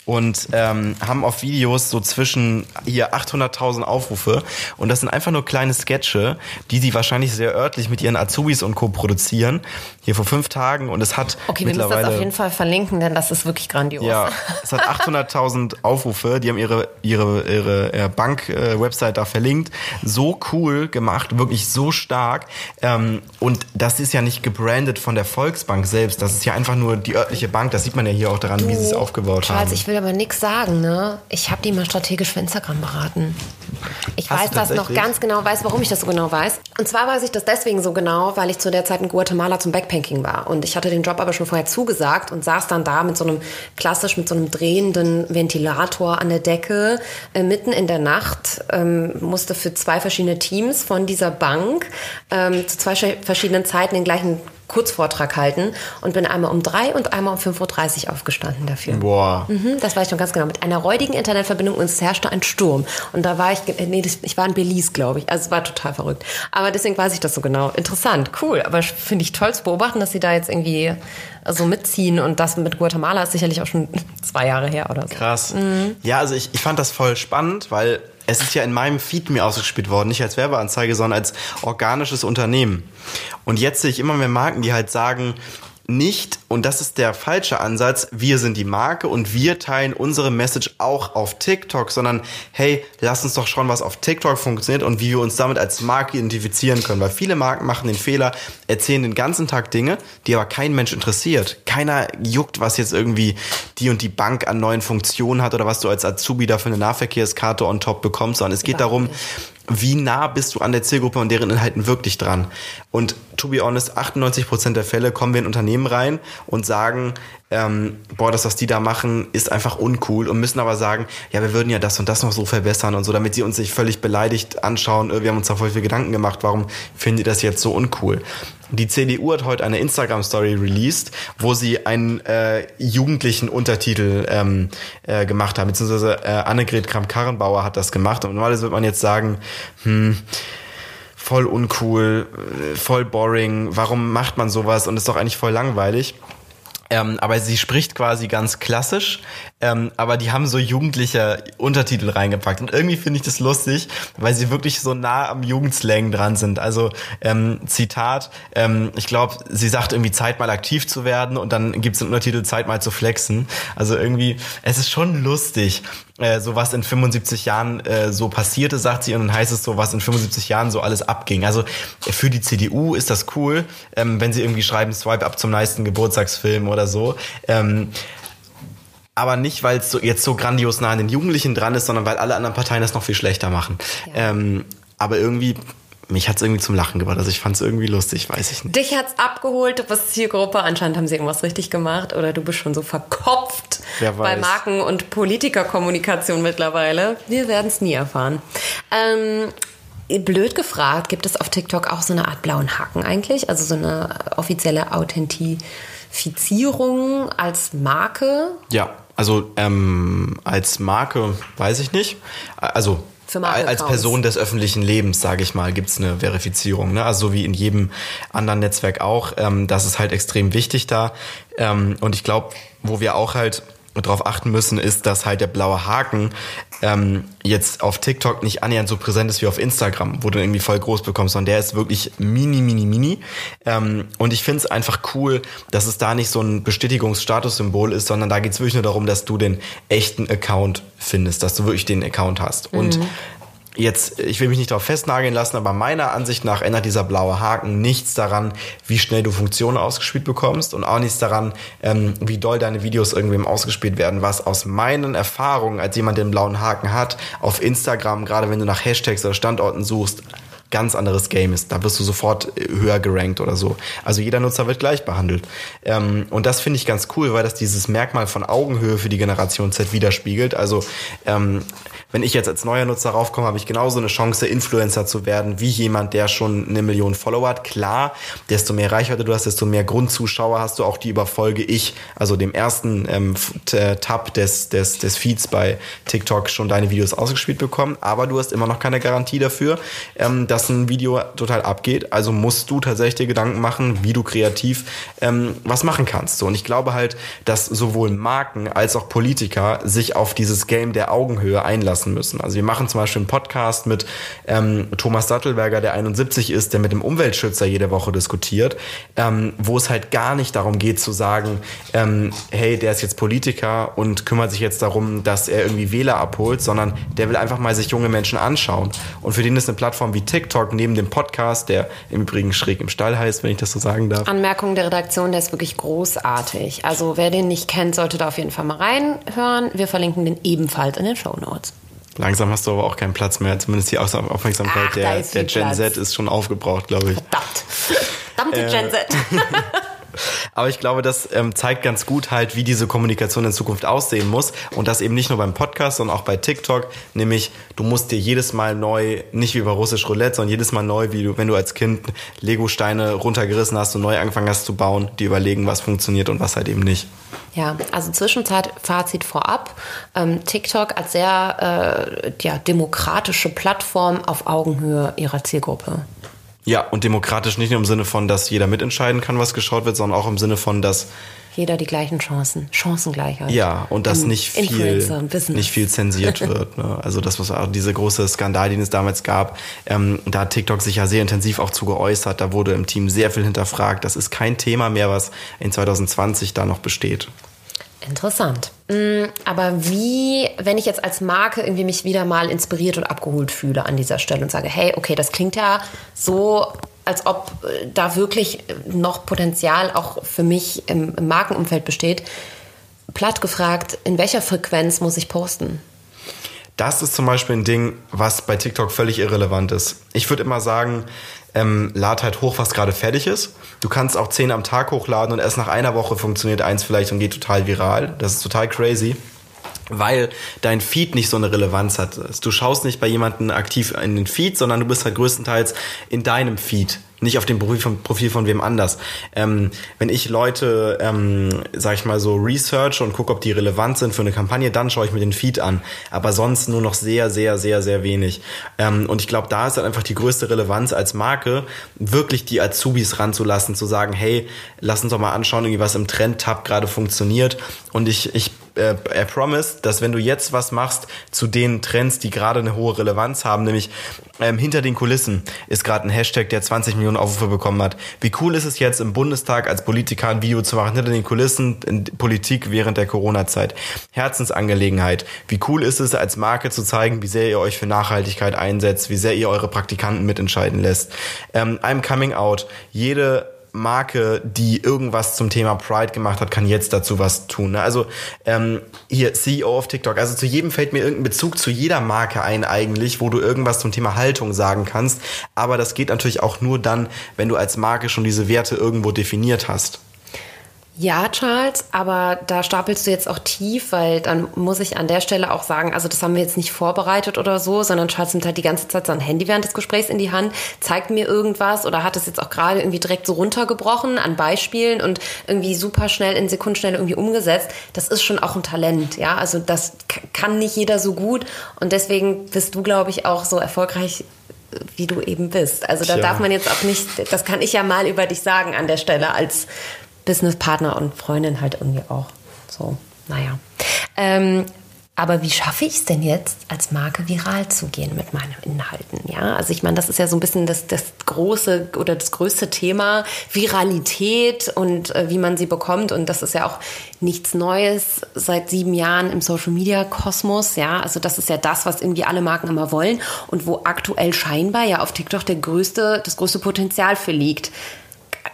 Und ähm, haben auf Videos so zwischen hier 800.000 Aufrufe und das sind einfach nur kleine Sketche, die sie wahrscheinlich sehr örtlich mit ihren Azubis und Co. produzieren. Hier vor fünf Tagen und es hat Okay, wir müssen mittlerweile das auf jeden Fall verlinken, denn das ist wirklich grandios. ja, es hat 800.000 Aufrufe. Die haben ihre ihre ihre äh, Bank-Website da verlinkt. So cool gemacht, wirklich so stark. Ähm, und das ist ja nicht gebrandet von der Volksbank selbst. Das ist ja einfach nur die örtliche Bank. Das sieht man ja hier auch daran, wie sie es aufgebaut Charles, haben. ich will aber nichts sagen, ne? Ich habe die mal strategisch für Instagram beraten. Ich Hast weiß du das noch ganz genau, weiß, warum ich das so genau weiß. Und zwar weiß ich das deswegen so genau, weil ich zu der Zeit in Guatemala zum Backpacking war. Und ich hatte den Job aber schon vorher zugesagt und saß dann da mit so einem, klassisch mit so einem drehenden Ventilator an der Decke, äh, mitten in der Nacht, ähm, musste für zwei verschiedene Teams von dieser Bank ähm, zu zwei verschiedenen Zeiten den gleichen Kurzvortrag halten und bin einmal um drei und einmal um 5.30 Uhr aufgestanden dafür. Boah. Mhm, das weiß ich noch ganz genau. Mit einer räudigen Internetverbindung und es herrschte ein Sturm. Und da war ich, nee, ich war in Belize, glaube ich. Also es war total verrückt. Aber deswegen weiß ich das so genau. Interessant, cool. Aber finde ich toll zu beobachten, dass sie da jetzt irgendwie so mitziehen. Und das mit Guatemala ist sicherlich auch schon [LAUGHS] zwei Jahre her oder so. Krass. Ja, also ich, ich fand das voll spannend, weil es ist ja in meinem Feed mir ausgespielt worden, nicht als Werbeanzeige, sondern als organisches Unternehmen. Und jetzt sehe ich immer mehr Marken, die halt sagen, nicht, und das ist der falsche Ansatz, wir sind die Marke und wir teilen unsere Message auch auf TikTok, sondern hey, lass uns doch schauen, was auf TikTok funktioniert und wie wir uns damit als Marke identifizieren können. Weil viele Marken machen den Fehler, erzählen den ganzen Tag Dinge, die aber kein Mensch interessiert. Keiner juckt, was jetzt irgendwie die und die Bank an neuen Funktionen hat oder was du als Azubi da für eine Nahverkehrskarte on top bekommst, sondern es geht darum, wie nah bist du an der Zielgruppe und deren Inhalten wirklich dran? Und to be honest, 98% der Fälle kommen wir in Unternehmen rein und sagen, ähm, boah, das, was die da machen, ist einfach uncool und müssen aber sagen, ja, wir würden ja das und das noch so verbessern und so, damit sie uns nicht völlig beleidigt anschauen, äh, wir haben uns da voll viel Gedanken gemacht, warum findet ihr das jetzt so uncool? Die CDU hat heute eine Instagram-Story released, wo sie einen äh, jugendlichen Untertitel ähm, äh, gemacht haben, beziehungsweise äh, Annegret Kramp-Karrenbauer hat das gemacht. Und normalerweise wird man jetzt sagen, hm, voll uncool, äh, voll boring, warum macht man sowas und ist doch eigentlich voll langweilig. Ähm, aber sie spricht quasi ganz klassisch, ähm, aber die haben so jugendliche Untertitel reingepackt. Und irgendwie finde ich das lustig, weil sie wirklich so nah am Jugendslang dran sind. Also ähm, Zitat, ähm, ich glaube, sie sagt irgendwie Zeit mal aktiv zu werden und dann gibt es den Untertitel Zeit mal zu flexen. Also irgendwie, es ist schon lustig, äh, so was in 75 Jahren äh, so passierte, sagt sie, und dann heißt es so, was in 75 Jahren so alles abging. Also für die CDU ist das cool, ähm, wenn sie irgendwie schreiben, Swipe ab zum nächsten Geburtstagsfilm oder so. Ähm, aber nicht, weil es so, jetzt so grandios nah an den Jugendlichen dran ist, sondern weil alle anderen Parteien das noch viel schlechter machen. Ähm, aber irgendwie, mich hat's irgendwie zum Lachen gebracht. Also ich fand's irgendwie lustig, weiß ich nicht. Dich hat's abgeholt, du bist Zielgruppe. Anscheinend haben sie irgendwas richtig gemacht oder du bist schon so verkopft bei. Marken- und Politikerkommunikation mittlerweile. Wir werden es nie erfahren. Ähm, blöd gefragt, gibt es auf TikTok auch so eine Art blauen Haken eigentlich? Also so eine offizielle Authentifizierung als Marke? Ja, also ähm, als Marke weiß ich nicht. Also als. Person des öffentlichen Lebens, sage ich mal, gibt's eine Verifizierung. Ne? Also so wie in jedem anderen Netzwerk auch. Ähm, das ist halt extrem wichtig da. Ähm, und ich glaube, wo wir auch halt drauf achten müssen, ist, dass halt der blaue Haken ähm, jetzt auf TikTok nicht annähernd so präsent ist wie auf Instagram, wo du irgendwie voll groß bekommst, sondern der ist wirklich mini, mini, mini. Ähm, und ich finde es einfach cool, dass es da nicht so ein Bestätigungsstatussymbol ist, sondern da geht es wirklich nur darum, dass du den echten Account findest, dass du wirklich den Account hast. Und Jetzt, ich will mich nicht darauf festnageln lassen, aber meiner Ansicht nach ändert dieser blaue Haken nichts daran, wie schnell du Funktionen ausgespielt bekommst und auch nichts daran, ähm, wie doll deine Videos irgendwem ausgespielt werden, was aus meinen Erfahrungen als jemand, den blauen Haken hat, auf Instagram, gerade wenn du nach Hashtags oder Standorten suchst, ganz anderes Game ist. Da wirst du sofort äh, höher gerankt oder so. Also jeder Nutzer wird gleich behandelt. Ähm, und das finde ich ganz cool, weil das dieses Merkmal von Augenhöhe für die Generation Z widerspiegelt. Also ähm, wenn ich jetzt als neuer Nutzer raufkomme, habe ich genauso eine Chance, Influencer zu werden, wie jemand, der schon eine Million Follower hat. Klar, desto mehr Reichweite du hast, desto mehr Grundzuschauer hast du auch, die überfolge ich, also dem ersten ähm, Tab des, des, des Feeds bei TikTok schon deine Videos ausgespielt bekommen. Aber du hast immer noch keine Garantie dafür, ähm, dass ein Video total abgeht. Also musst du tatsächlich Gedanken machen, wie du kreativ ähm, was machen kannst. So, und ich glaube halt, dass sowohl Marken als auch Politiker sich auf dieses Game der Augenhöhe einlassen müssen. Also wir machen zum Beispiel einen Podcast mit ähm, Thomas Sattelberger, der 71 ist, der mit dem Umweltschützer jede Woche diskutiert, ähm, wo es halt gar nicht darum geht zu sagen, ähm, hey, der ist jetzt Politiker und kümmert sich jetzt darum, dass er irgendwie Wähler abholt, sondern der will einfach mal sich junge Menschen anschauen. Und für den ist eine Plattform wie TikTok neben dem Podcast, der im Übrigen schräg im Stall heißt, wenn ich das so sagen darf. Anmerkung der Redaktion, der ist wirklich großartig. Also wer den nicht kennt, sollte da auf jeden Fall mal reinhören. Wir verlinken den ebenfalls in den Show Notes. Langsam hast du aber auch keinen Platz mehr. Zumindest die Aufmerksamkeit Ach, der, der Gen Platz. Z ist schon aufgebraucht, glaube ich. Verdammt. Verdammte äh, Gen Z. [LAUGHS] Aber ich glaube, das ähm, zeigt ganz gut halt, wie diese Kommunikation in Zukunft aussehen muss. Und das eben nicht nur beim Podcast, sondern auch bei TikTok. Nämlich, du musst dir jedes Mal neu, nicht wie bei Russisch Roulette, sondern jedes Mal neu, wie du, wenn du als Kind Lego-Steine runtergerissen hast und neu angefangen hast zu bauen, die überlegen, was funktioniert und was halt eben nicht. Ja, also Zwischenzeit, Fazit vorab. Ähm, TikTok als sehr äh, ja, demokratische Plattform auf Augenhöhe ihrer Zielgruppe. Ja, und demokratisch nicht nur im Sinne von, dass jeder mitentscheiden kann, was geschaut wird, sondern auch im Sinne von, dass jeder die gleichen Chancen, Chancengleichheit. Ja, und dass nicht viel, nicht viel zensiert [LAUGHS] wird. Ne? Also das, was auch diese große Skandal, den es damals gab, ähm, da hat TikTok sich ja sehr intensiv auch zu geäußert. Da wurde im Team sehr viel hinterfragt. Das ist kein Thema mehr, was in 2020 da noch besteht. Interessant. Mm, aber wie, wenn ich jetzt als Marke irgendwie mich wieder mal inspiriert und abgeholt fühle an dieser Stelle und sage, hey, okay, das klingt ja so, als ob äh, da wirklich noch Potenzial auch für mich im Markenumfeld besteht. Platt gefragt, in welcher Frequenz muss ich posten? Das ist zum Beispiel ein Ding, was bei TikTok völlig irrelevant ist. Ich würde immer sagen, ähm, lad halt hoch, was gerade fertig ist. Du kannst auch zehn am Tag hochladen und erst nach einer Woche funktioniert eins vielleicht und geht total viral. Das ist total crazy weil dein Feed nicht so eine Relevanz hat. Du schaust nicht bei jemandem aktiv in den Feed, sondern du bist halt größtenteils in deinem Feed nicht auf dem Profil von, Profil von wem anders. Ähm, wenn ich Leute, ähm, sag ich mal so, research und gucke, ob die relevant sind für eine Kampagne, dann schaue ich mir den Feed an. Aber sonst nur noch sehr, sehr, sehr, sehr wenig. Ähm, und ich glaube, da ist dann einfach die größte Relevanz als Marke, wirklich die Azubis ranzulassen, zu sagen, hey, lass uns doch mal anschauen, irgendwie was im Trend-Tab gerade funktioniert. Und ich, ich äh, er promised, dass wenn du jetzt was machst zu den Trends, die gerade eine hohe Relevanz haben, nämlich ähm, hinter den Kulissen ist gerade ein Hashtag, der 20 Millionen Aufrufe bekommen hat. Wie cool ist es jetzt im Bundestag als Politiker ein Video zu machen hinter den Kulissen in Politik während der Corona-Zeit? Herzensangelegenheit. Wie cool ist es als Marke zu zeigen, wie sehr ihr euch für Nachhaltigkeit einsetzt, wie sehr ihr eure Praktikanten mitentscheiden lässt. Ähm, I'm coming out. Jede Marke, die irgendwas zum Thema Pride gemacht hat, kann jetzt dazu was tun. Ne? Also ähm, hier CEO auf TikTok. Also zu jedem fällt mir irgendein Bezug zu jeder Marke ein eigentlich, wo du irgendwas zum Thema Haltung sagen kannst. Aber das geht natürlich auch nur dann, wenn du als Marke schon diese Werte irgendwo definiert hast. Ja, Charles, aber da stapelst du jetzt auch tief, weil dann muss ich an der Stelle auch sagen, also das haben wir jetzt nicht vorbereitet oder so, sondern Charles nimmt halt die ganze Zeit sein Handy während des Gesprächs in die Hand, zeigt mir irgendwas oder hat es jetzt auch gerade irgendwie direkt so runtergebrochen an Beispielen und irgendwie super schnell in Sekundenschnelle irgendwie umgesetzt. Das ist schon auch ein Talent, ja. Also das kann nicht jeder so gut und deswegen bist du, glaube ich, auch so erfolgreich wie du eben bist. Also da Tja. darf man jetzt auch nicht, das kann ich ja mal über dich sagen an der Stelle als Businesspartner und Freundin halt irgendwie auch. So, naja. Ähm, aber wie schaffe ich es denn jetzt, als Marke viral zu gehen mit meinen Inhalten? Ja, also ich meine, das ist ja so ein bisschen das, das große oder das größte Thema, Viralität und äh, wie man sie bekommt. Und das ist ja auch nichts Neues seit sieben Jahren im Social Media Kosmos. Ja, also das ist ja das, was irgendwie alle Marken immer wollen und wo aktuell scheinbar ja auf TikTok der größte, das größte Potenzial für liegt.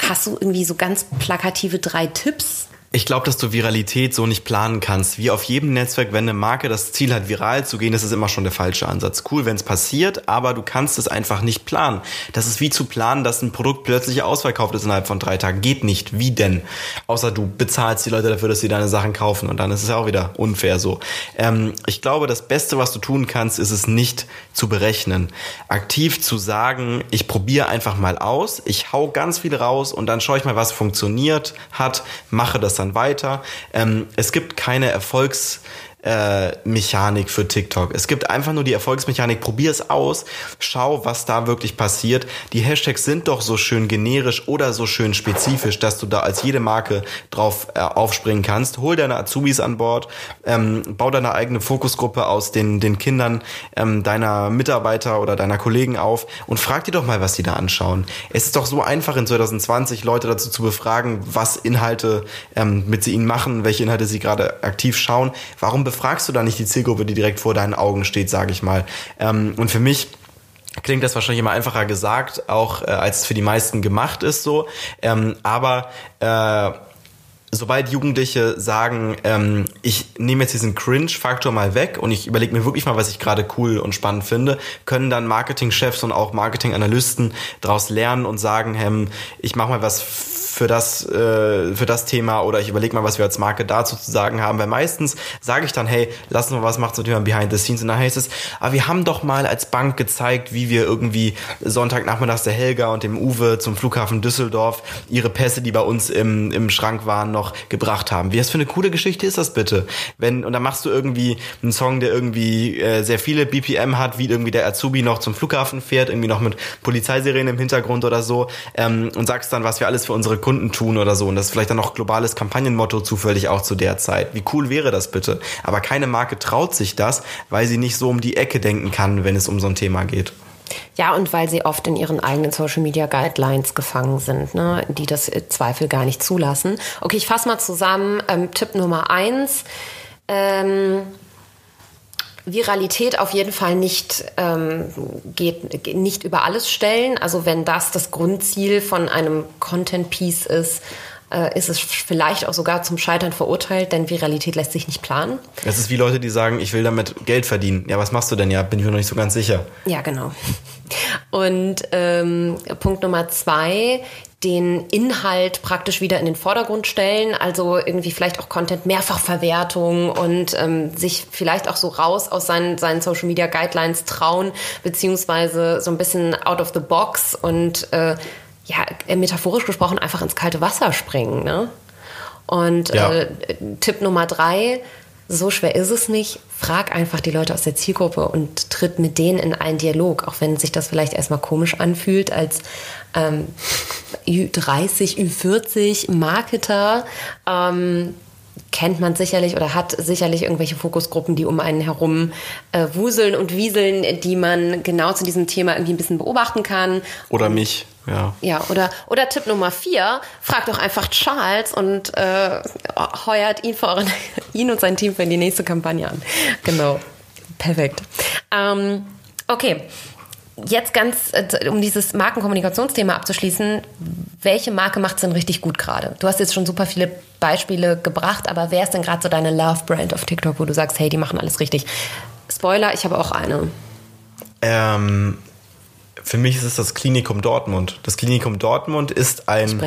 Hast du irgendwie so ganz plakative drei Tipps, ich glaube, dass du Viralität so nicht planen kannst. Wie auf jedem Netzwerk, wenn eine Marke das Ziel hat, viral zu gehen, das ist immer schon der falsche Ansatz. Cool, wenn es passiert, aber du kannst es einfach nicht planen. Das ist wie zu planen, dass ein Produkt plötzlich ausverkauft ist innerhalb von drei Tagen. Geht nicht. Wie denn? Außer du bezahlst die Leute dafür, dass sie deine Sachen kaufen und dann ist es auch wieder unfair so. Ähm, ich glaube, das Beste, was du tun kannst, ist es nicht zu berechnen. Aktiv zu sagen, ich probiere einfach mal aus, ich hau ganz viel raus und dann schaue ich mal, was funktioniert hat, mache das dann weiter. Ähm, es gibt keine Erfolgs äh, Mechanik für TikTok. Es gibt einfach nur die Erfolgsmechanik. Probier es aus. Schau, was da wirklich passiert. Die Hashtags sind doch so schön generisch oder so schön spezifisch, dass du da als jede Marke drauf äh, aufspringen kannst. Hol deine Azubis an Bord, ähm, bau deine eigene Fokusgruppe aus den, den Kindern ähm, deiner Mitarbeiter oder deiner Kollegen auf und frag die doch mal, was die da anschauen. Es ist doch so einfach in 2020 Leute dazu zu befragen, was Inhalte ähm, mit sie ihnen machen, welche Inhalte sie gerade aktiv schauen. Warum befragst du da nicht die Zielgruppe, die direkt vor deinen Augen steht, sage ich mal? Ähm, und für mich klingt das wahrscheinlich immer einfacher gesagt, auch äh, als es für die meisten gemacht ist so. Ähm, aber äh, sobald Jugendliche sagen, ähm, ich nehme jetzt diesen Cringe-Faktor mal weg und ich überlege mir wirklich mal, was ich gerade cool und spannend finde, können dann Marketingchefs und auch Marketinganalysten daraus lernen und sagen, ähm, ich mache mal was für das, äh, für das Thema oder ich überlege mal, was wir als Marke dazu zu sagen haben. Weil meistens sage ich dann, hey, lass uns mal was machen zum Thema Behind the Scenes. Und dann heißt es, aber wir haben doch mal als Bank gezeigt, wie wir irgendwie Sonntagnachmittags der Helga und dem Uwe zum Flughafen Düsseldorf ihre Pässe, die bei uns im, im Schrank waren, noch gebracht haben. Wie das für eine coole Geschichte ist das bitte? Wenn, und dann machst du irgendwie einen Song, der irgendwie äh, sehr viele BPM hat, wie irgendwie der Azubi noch zum Flughafen fährt, irgendwie noch mit Polizeisirenen im Hintergrund oder so, ähm, und sagst dann, was wir alles für unsere Kunden tun oder so. Und das ist vielleicht dann noch globales Kampagnenmotto zufällig auch zu der Zeit. Wie cool wäre das bitte? Aber keine Marke traut sich das, weil sie nicht so um die Ecke denken kann, wenn es um so ein Thema geht. Ja, und weil sie oft in ihren eigenen Social Media Guidelines gefangen sind, ne, die das Zweifel gar nicht zulassen. Okay, ich fasse mal zusammen. Ähm, Tipp Nummer eins. Ähm, Viralität auf jeden Fall nicht ähm, geht nicht über alles stellen. Also wenn das das Grundziel von einem Content Piece ist, äh, ist es vielleicht auch sogar zum Scheitern verurteilt, denn Viralität lässt sich nicht planen. Das ist wie Leute, die sagen, ich will damit Geld verdienen. Ja, was machst du denn? Ja, bin ich mir noch nicht so ganz sicher. Ja, genau. Und ähm, Punkt Nummer zwei, den Inhalt praktisch wieder in den Vordergrund stellen, also irgendwie vielleicht auch Content-Mehrfachverwertung und ähm, sich vielleicht auch so raus aus seinen, seinen Social Media Guidelines trauen, beziehungsweise so ein bisschen out of the box und äh, ja, metaphorisch gesprochen einfach ins kalte Wasser springen. Ne? Und ja. äh, Tipp Nummer drei, so schwer ist es nicht. Frag einfach die Leute aus der Zielgruppe und tritt mit denen in einen Dialog, auch wenn sich das vielleicht erstmal komisch anfühlt als ähm, Ü30, Ü40 Marketer. Ähm, kennt man sicherlich oder hat sicherlich irgendwelche Fokusgruppen, die um einen herum äh, wuseln und wieseln, die man genau zu diesem Thema irgendwie ein bisschen beobachten kann. Oder mich. Ja. ja, oder, oder Tipp Nummer vier, fragt doch einfach Charles und äh, heuert ihn, für euren, [LAUGHS] ihn und sein Team für die nächste Kampagne an. Genau. Perfekt. Ähm, okay. Jetzt ganz, äh, um dieses Markenkommunikationsthema abzuschließen, welche Marke macht es denn richtig gut gerade? Du hast jetzt schon super viele Beispiele gebracht, aber wer ist denn gerade so deine Love-Brand auf TikTok, wo du sagst, hey, die machen alles richtig? Spoiler, ich habe auch eine. Ähm, für mich ist es das Klinikum Dortmund. Das Klinikum Dortmund ist ein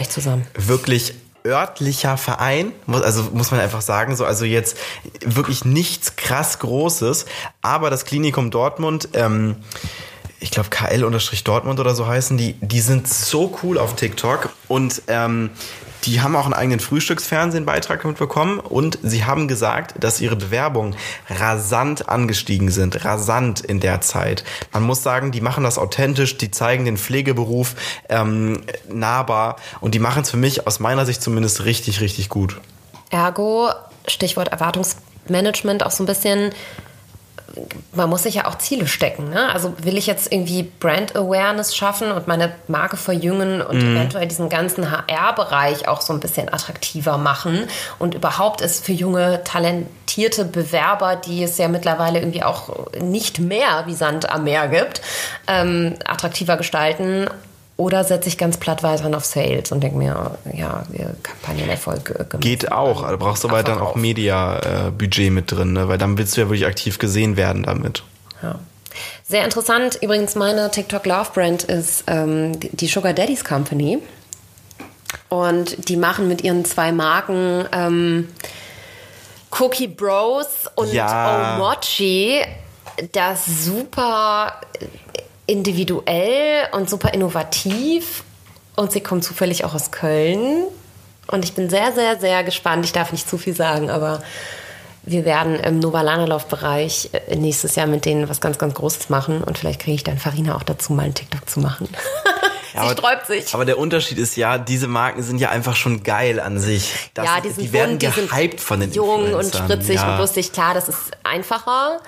wirklich örtlicher Verein, also muss man einfach sagen, so also jetzt wirklich nichts krass Großes, aber das Klinikum Dortmund, ähm, ich glaube KL-Dortmund oder so heißen die, die sind so cool auf TikTok und ähm, die haben auch einen eigenen Frühstücksfernsehen-Beitrag mitbekommen und sie haben gesagt, dass ihre Bewerbungen rasant angestiegen sind. Rasant in der Zeit. Man muss sagen, die machen das authentisch, die zeigen den Pflegeberuf ähm, nahbar und die machen es für mich aus meiner Sicht zumindest richtig, richtig gut. Ergo, Stichwort Erwartungsmanagement, auch so ein bisschen man muss sich ja auch Ziele stecken. Ne? Also will ich jetzt irgendwie Brand Awareness schaffen und meine Marke verjüngen und mhm. eventuell diesen ganzen HR-Bereich auch so ein bisschen attraktiver machen und überhaupt es für junge, talentierte Bewerber, die es ja mittlerweile irgendwie auch nicht mehr wie Sand am Meer gibt, ähm, attraktiver gestalten oder setze ich ganz platt weiterhin auf Sales und denke mir, ja, Kampagnenerfolg gemacht. Geht auch. Also brauchst du aber dann auch Media-Budget mit drin, ne? weil dann willst du ja wirklich aktiv gesehen werden damit. Ja. Sehr interessant. Übrigens, meine TikTok Love Brand ist ähm, die Sugar Daddies Company. Und die machen mit ihren zwei Marken ähm, Cookie Bros und ja. Omochi das super individuell und super innovativ. Und sie kommt zufällig auch aus Köln. Und ich bin sehr, sehr, sehr gespannt. Ich darf nicht zu viel sagen, aber wir werden im Nova-Lanalauf-Bereich äh, nächstes Jahr mit denen was ganz, ganz Großes machen und vielleicht kriege ich dann Farina auch dazu, mal einen TikTok zu machen. [LAUGHS] [LAUGHS] Ja, aber, sträubt sich. Aber der Unterschied ist ja, diese Marken sind ja einfach schon geil an sich. Das, ja, die, sind die werden die gehypt von den jung und spritzig ja. und lustig. Klar, das ist einfacher,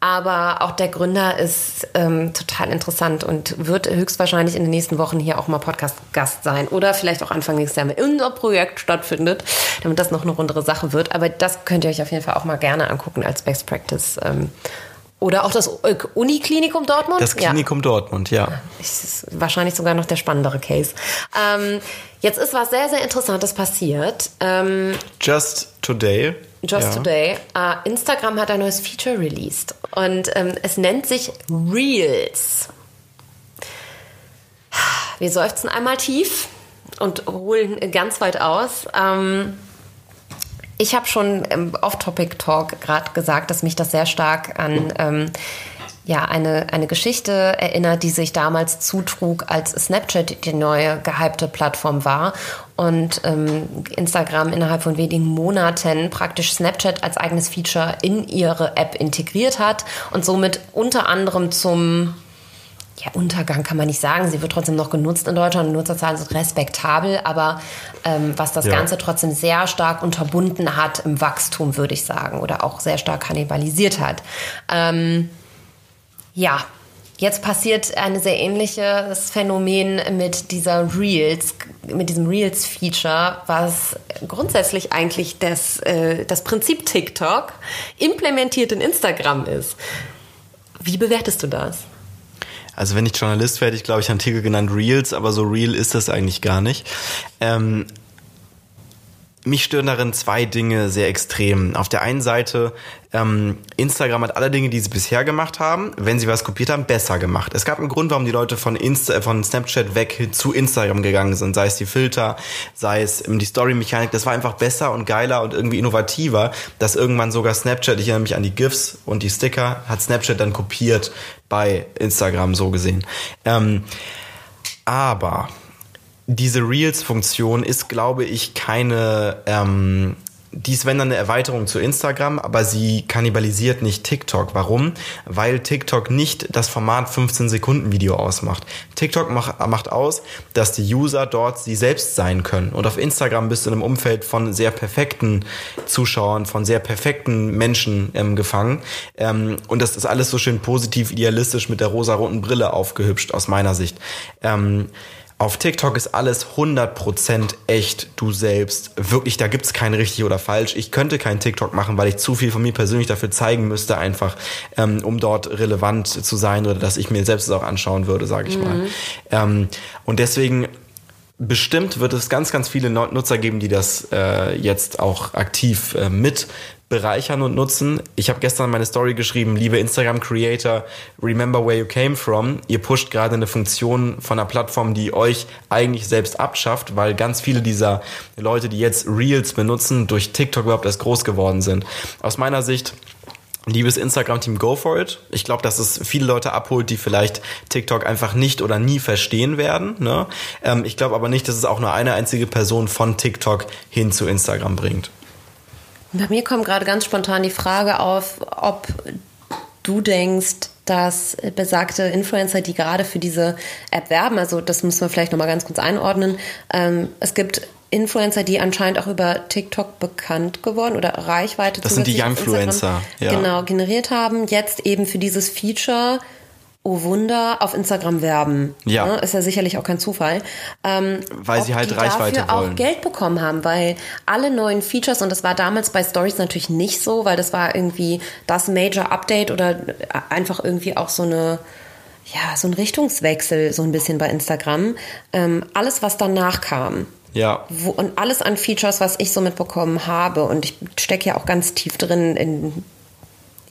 aber auch der Gründer ist ähm, total interessant und wird höchstwahrscheinlich in den nächsten Wochen hier auch mal Podcast-Gast sein oder vielleicht auch Anfang nächstes Jahr, wenn unser Projekt stattfindet, damit das noch eine rundere Sache wird. Aber das könnt ihr euch auf jeden Fall auch mal gerne angucken als Best Practice. Ähm, oder auch das Uniklinikum Dortmund? Das Klinikum ja. Dortmund, ja. Ist wahrscheinlich sogar noch der spannendere Case. Ähm, jetzt ist was sehr, sehr Interessantes passiert. Ähm, Just Today. Just ja. Today. Uh, Instagram hat ein neues Feature released. Und ähm, es nennt sich Reels. Wir seufzen einmal tief und holen ganz weit aus. Ähm, ich habe schon im Off-Topic-Talk gerade gesagt, dass mich das sehr stark an ähm, ja, eine, eine Geschichte erinnert, die sich damals zutrug, als Snapchat die neue gehypte Plattform war und ähm, Instagram innerhalb von wenigen Monaten praktisch Snapchat als eigenes Feature in ihre App integriert hat und somit unter anderem zum ja, Untergang kann man nicht sagen. Sie wird trotzdem noch genutzt in Deutschland. Nutzerzahlen sind respektabel, aber ähm, was das ja. Ganze trotzdem sehr stark unterbunden hat im Wachstum, würde ich sagen, oder auch sehr stark kannibalisiert hat. Ähm, ja, jetzt passiert ein sehr ähnliches Phänomen mit dieser Reels, mit diesem Reels-Feature, was grundsätzlich eigentlich das, äh, das Prinzip TikTok implementiert in Instagram ist. Wie bewertest du das? Also wenn ich Journalist werde, ich glaube, ich einen Artikel genannt Reels, aber so real ist das eigentlich gar nicht. Ähm, mich stören darin zwei Dinge sehr extrem. Auf der einen Seite, ähm, Instagram hat alle Dinge, die sie bisher gemacht haben, wenn sie was kopiert haben, besser gemacht. Es gab einen Grund, warum die Leute von, Insta, äh, von Snapchat weg zu Instagram gegangen sind. Sei es die Filter, sei es ähm, die Story-Mechanik. Das war einfach besser und geiler und irgendwie innovativer, dass irgendwann sogar Snapchat, ich erinnere mich an die GIFs und die Sticker, hat Snapchat dann kopiert bei Instagram so gesehen. Ähm, aber diese Reels-Funktion ist, glaube ich, keine, ähm, die ist, wenn dann eine Erweiterung zu Instagram, aber sie kannibalisiert nicht TikTok. Warum? Weil TikTok nicht das Format 15 Sekunden Video ausmacht. TikTok mach, macht aus, dass die User dort sie selbst sein können. Und auf Instagram bist du in einem Umfeld von sehr perfekten Zuschauern, von sehr perfekten Menschen ähm, gefangen. Ähm, und das ist alles so schön positiv, idealistisch mit der rosa-roten Brille aufgehübscht aus meiner Sicht. Ähm, auf TikTok ist alles 100% echt du selbst. Wirklich, da gibt's kein richtig oder falsch. Ich könnte kein TikTok machen, weil ich zu viel von mir persönlich dafür zeigen müsste, einfach ähm, um dort relevant zu sein oder dass ich mir selbst auch anschauen würde, sage ich mhm. mal. Ähm, und deswegen bestimmt wird es ganz, ganz viele Nutzer geben, die das äh, jetzt auch aktiv äh, mit bereichern und nutzen. Ich habe gestern meine Story geschrieben, liebe Instagram Creator, remember where you came from. Ihr pusht gerade eine Funktion von einer Plattform, die euch eigentlich selbst abschafft, weil ganz viele dieser Leute, die jetzt Reels benutzen, durch TikTok überhaupt erst groß geworden sind. Aus meiner Sicht Liebes Instagram-Team, go for it. Ich glaube, dass es viele Leute abholt, die vielleicht TikTok einfach nicht oder nie verstehen werden. Ne? Ähm, ich glaube aber nicht, dass es auch nur eine einzige Person von TikTok hin zu Instagram bringt. Bei mir kommt gerade ganz spontan die Frage auf, ob du denkst, dass besagte Influencer, die gerade für diese App werben, also das müssen wir vielleicht nochmal ganz kurz einordnen, ähm, es gibt Influencer, die anscheinend auch über TikTok bekannt geworden oder Reichweite Das sind die Youngfluencer, ja. Genau, generiert haben, jetzt eben für dieses Feature oh Wunder, auf Instagram werben. Ja. Ne? Ist ja sicherlich auch kein Zufall. Ähm, weil sie halt Reichweite dafür wollen. auch Geld bekommen haben, weil alle neuen Features, und das war damals bei Stories natürlich nicht so, weil das war irgendwie das Major Update oder einfach irgendwie auch so eine, ja, so ein Richtungswechsel so ein bisschen bei Instagram. Ähm, alles, was danach kam, ja. Wo, und alles an Features, was ich so mitbekommen habe, und ich stecke ja auch ganz tief drin in,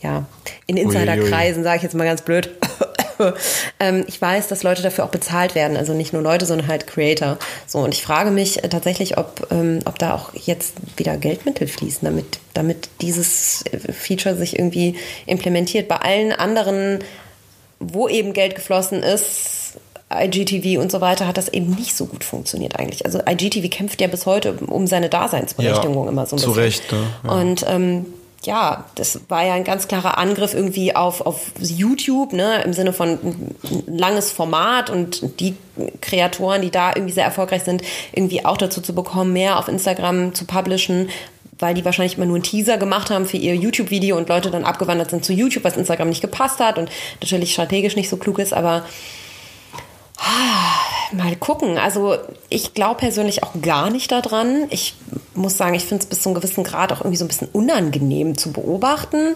ja, in Insiderkreisen, sage ich jetzt mal ganz blöd. Ähm, ich weiß, dass Leute dafür auch bezahlt werden. Also nicht nur Leute, sondern halt Creator. So, und ich frage mich äh, tatsächlich, ob, ähm, ob da auch jetzt wieder Geldmittel fließen, damit, damit dieses äh, Feature sich irgendwie implementiert. Bei allen anderen, wo eben Geld geflossen ist, IGTV und so weiter, hat das eben nicht so gut funktioniert eigentlich. Also IGTV kämpft ja bis heute um seine Daseinsberechtigung ja, immer so ein bisschen. Zu Recht, ne? ja. Und ähm, ja, das war ja ein ganz klarer Angriff irgendwie auf, auf YouTube, ne, im Sinne von langes Format und die Kreatoren, die da irgendwie sehr erfolgreich sind, irgendwie auch dazu zu bekommen, mehr auf Instagram zu publishen, weil die wahrscheinlich immer nur einen Teaser gemacht haben für ihr YouTube-Video und Leute dann abgewandert sind zu YouTube, was Instagram nicht gepasst hat und natürlich strategisch nicht so klug ist, aber ah, mal gucken. Also ich glaube persönlich auch gar nicht daran. Ich muss sagen, ich finde es bis zu einem gewissen Grad auch irgendwie so ein bisschen unangenehm zu beobachten,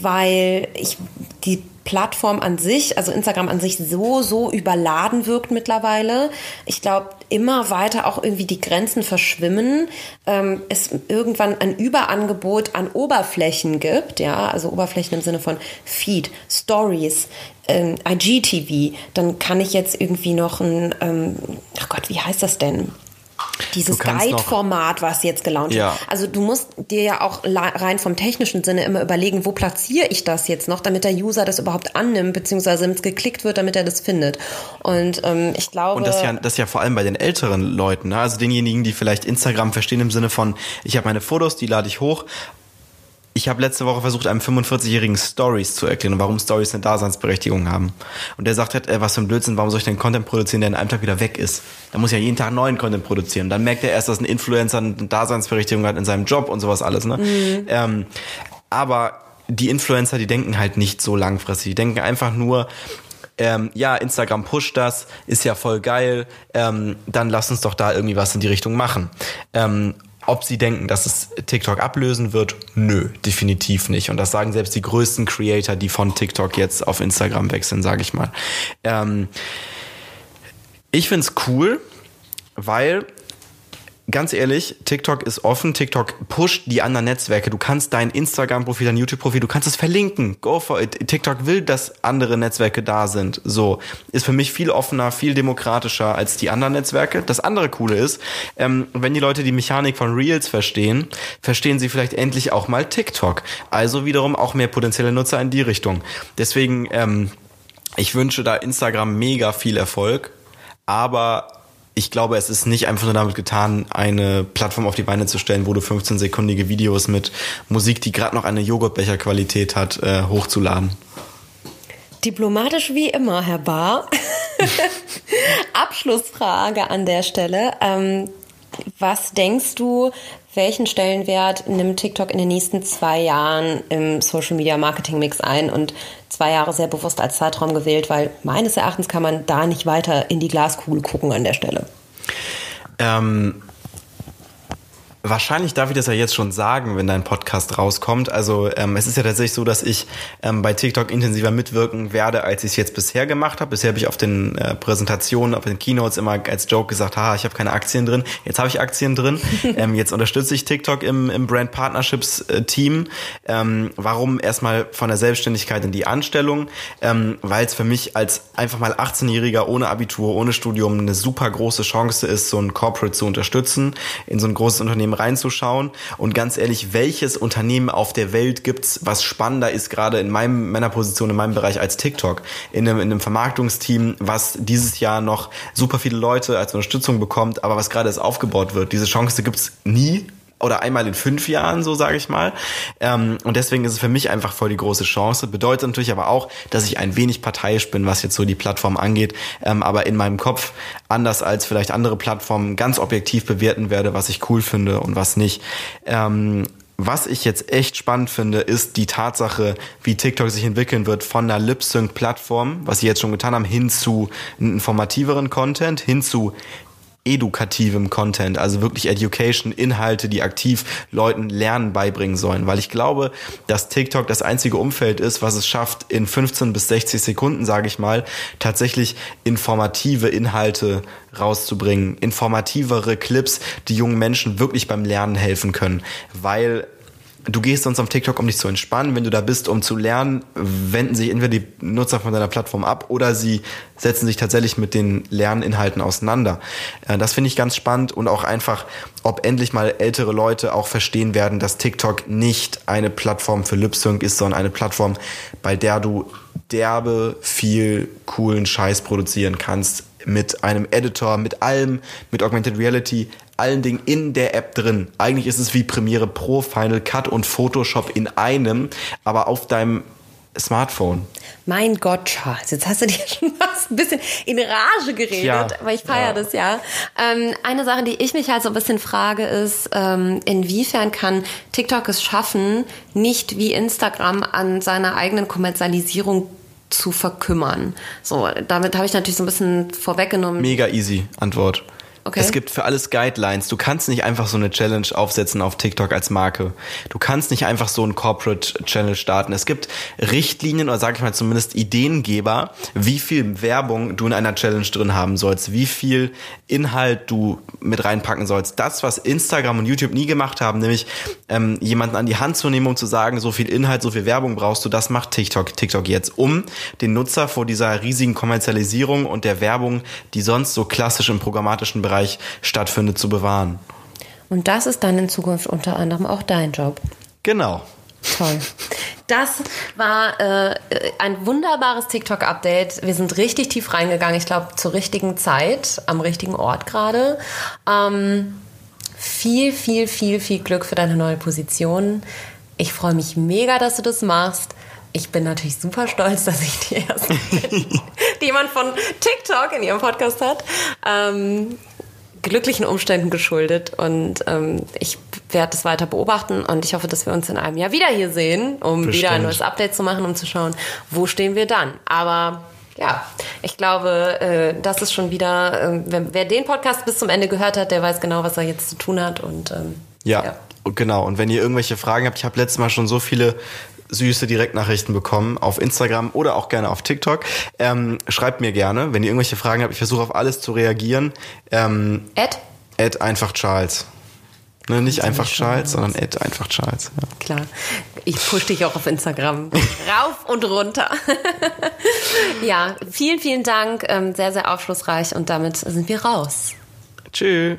weil ich die Plattform an sich, also Instagram an sich so, so überladen wirkt mittlerweile. Ich glaube, immer weiter auch irgendwie die Grenzen verschwimmen, ähm, es irgendwann ein Überangebot an Oberflächen gibt, ja, also Oberflächen im Sinne von Feed, Stories, ähm, IGTV, dann kann ich jetzt irgendwie noch ein, ähm, ach Gott, wie heißt das denn? Dieses Guide-Format, was jetzt gelauncht ja. wird. Also du musst dir ja auch rein vom technischen Sinne immer überlegen, wo platziere ich das jetzt noch, damit der User das überhaupt annimmt, beziehungsweise damit es geklickt wird, damit er das findet. Und ähm, ich glaube... Und das ja, das ja vor allem bei den älteren Leuten, ne? also denjenigen, die vielleicht Instagram verstehen im Sinne von, ich habe meine Fotos, die lade ich hoch, ich habe letzte Woche versucht, einem 45-jährigen Stories zu erklären, warum Stories eine Daseinsberechtigung haben. Und der sagt halt, äh, was für ein Blödsinn, warum soll ich denn Content produzieren, der in einem Tag wieder weg ist? Da muss ja jeden Tag neuen Content produzieren. Dann merkt er erst, dass ein Influencer eine Daseinsberechtigung hat in seinem Job und sowas alles. Ne? Mhm. Ähm, aber die Influencer, die denken halt nicht so langfristig. Die denken einfach nur, ähm, ja, Instagram pusht das, ist ja voll geil, ähm, dann lass uns doch da irgendwie was in die Richtung machen. Ähm, ob sie denken, dass es TikTok ablösen wird, nö, definitiv nicht. Und das sagen selbst die größten Creator, die von TikTok jetzt auf Instagram wechseln, sage ich mal. Ähm, ich find's cool, weil ganz ehrlich, TikTok ist offen, TikTok pusht die anderen Netzwerke. Du kannst dein Instagram-Profil, dein YouTube-Profil, du kannst es verlinken. Go for it. TikTok will, dass andere Netzwerke da sind. So. Ist für mich viel offener, viel demokratischer als die anderen Netzwerke. Das andere Coole ist, ähm, wenn die Leute die Mechanik von Reels verstehen, verstehen sie vielleicht endlich auch mal TikTok. Also wiederum auch mehr potenzielle Nutzer in die Richtung. Deswegen, ähm, ich wünsche da Instagram mega viel Erfolg. Aber ich glaube, es ist nicht einfach nur damit getan, eine Plattform auf die Beine zu stellen, wo du 15-sekundige Videos mit Musik, die gerade noch eine Joghurtbecherqualität hat, äh, hochzuladen. Diplomatisch wie immer, Herr Bahr. [LAUGHS] Abschlussfrage an der Stelle. Ähm, was denkst du, welchen Stellenwert nimmt TikTok in den nächsten zwei Jahren im Social Media Marketing Mix ein? Und zwei Jahre sehr bewusst als Zeitraum gewählt, weil meines Erachtens kann man da nicht weiter in die Glaskugel gucken an der Stelle. Ähm, Wahrscheinlich darf ich das ja jetzt schon sagen, wenn dein Podcast rauskommt. Also ähm, es ist ja tatsächlich so, dass ich ähm, bei TikTok intensiver mitwirken werde, als ich es jetzt bisher gemacht habe. Bisher habe ich auf den äh, Präsentationen, auf den Keynotes immer als Joke gesagt, haha, ich habe keine Aktien drin. Jetzt habe ich Aktien drin. [LAUGHS] ähm, jetzt unterstütze ich TikTok im, im Brand Partnerships äh, Team. Ähm, warum erstmal von der Selbstständigkeit in die Anstellung? Ähm, Weil es für mich als einfach mal 18-Jähriger ohne Abitur, ohne Studium eine super große Chance ist, so ein Corporate zu unterstützen, in so ein großes Unternehmen reinzuschauen. Und ganz ehrlich, welches Unternehmen auf der Welt gibt's, was spannender ist, gerade in meinem Männerposition, in meinem Bereich als TikTok? In einem, in einem Vermarktungsteam, was dieses Jahr noch super viele Leute als Unterstützung bekommt, aber was gerade erst aufgebaut wird. Diese Chance gibt's nie oder einmal in fünf Jahren, so sage ich mal. Ähm, und deswegen ist es für mich einfach voll die große Chance. Bedeutet natürlich aber auch, dass ich ein wenig parteiisch bin, was jetzt so die Plattform angeht, ähm, aber in meinem Kopf anders als vielleicht andere Plattformen ganz objektiv bewerten werde, was ich cool finde und was nicht. Ähm, was ich jetzt echt spannend finde, ist die Tatsache, wie TikTok sich entwickeln wird von einer Lip-Sync-Plattform, was sie jetzt schon getan haben, hin zu informativeren Content, hin zu edukativem Content, also wirklich Education, Inhalte, die aktiv Leuten Lernen beibringen sollen. Weil ich glaube, dass TikTok das einzige Umfeld ist, was es schafft, in 15 bis 60 Sekunden, sage ich mal, tatsächlich informative Inhalte rauszubringen. Informativere Clips, die jungen Menschen wirklich beim Lernen helfen können. Weil du gehst sonst auf TikTok, um dich zu entspannen. Wenn du da bist, um zu lernen, wenden sich entweder die Nutzer von deiner Plattform ab oder sie setzen sich tatsächlich mit den Lerninhalten auseinander. Äh, das finde ich ganz spannend und auch einfach, ob endlich mal ältere Leute auch verstehen werden, dass TikTok nicht eine Plattform für Lip Sync ist, sondern eine Plattform, bei der du derbe viel coolen Scheiß produzieren kannst mit einem Editor, mit allem, mit Augmented Reality, allen Dingen in der App drin. Eigentlich ist es wie Premiere Pro, Final Cut und Photoshop in einem, aber auf deinem Smartphone. Mein Gott, Charles, jetzt hast du dir [LAUGHS] schon fast ein bisschen in Rage geredet, Ja. aber ich feiere Ja. das ja. Ähm, eine Sache, die ich mich halt so ein bisschen frage, ist, ähm, inwiefern kann TikTok es schaffen, nicht wie Instagram an seiner eigenen Kommerzialisierung zu verkümmern? So, damit habe ich natürlich so ein bisschen vorweggenommen. Mega easy Antwort. Okay. Es gibt für alles Guidelines. Du kannst nicht einfach so eine Challenge aufsetzen auf TikTok als Marke. Du kannst nicht einfach so einen Corporate Channel starten. Es gibt Richtlinien oder sag ich mal zumindest Ideengeber, wie viel Werbung du in einer Challenge drin haben sollst, wie viel Inhalt du mit reinpacken sollst. Das, was Instagram und YouTube nie gemacht haben, nämlich ähm, jemanden an die Hand zu nehmen, um zu sagen, so viel Inhalt, so viel Werbung brauchst du, das macht TikTok, TikTok jetzt, um den Nutzer vor dieser riesigen Kommerzialisierung und der Werbung, die sonst so klassisch im programmatischen Bereich stattfindet, zu bewahren. Und das ist dann in Zukunft unter anderem auch dein Job. Genau. Toll. Das war äh, ein wunderbares TikTok-Update. Wir sind richtig tief reingegangen. Ich glaube, zur richtigen Zeit, am richtigen Ort gerade. Ähm, viel, viel, viel, viel Glück für deine neue Position. Ich freue mich mega, dass du das machst. Ich bin natürlich super stolz, dass ich die erste [LAUGHS] bin, die jemand von TikTok in ihrem Podcast hat. Ähm, glücklichen Umständen geschuldet und ähm, ich werde das weiter beobachten und ich hoffe, dass wir uns in einem Jahr wieder hier sehen, um wieder ein Bestimmt. neues Update zu machen, um zu schauen, wo stehen wir dann. Aber ja, ich glaube, äh, das ist schon wieder, äh, wer, wer den Podcast bis zum Ende gehört hat, der weiß genau, was er jetzt zu tun hat und ähm, Ja, genau. Und wenn ihr irgendwelche Fragen habt, ich habe letztes Mal schon so viele süße Direktnachrichten bekommen auf Instagram oder auch gerne auf TikTok. Ähm, schreibt mir gerne, wenn ihr irgendwelche Fragen habt. Ich versuche auf alles zu reagieren. Ähm, Ed, Ed einfach Charles. Ne, nicht einfach schon Charles, sondern Ed einfach Charles. Ja. klar. Ich push dich auch auf Instagram. [LAUGHS] Rauf und runter. [LAUGHS] ja, vielen, vielen Dank. Ähm, sehr, sehr aufschlussreich und damit sind wir raus. Tschüss.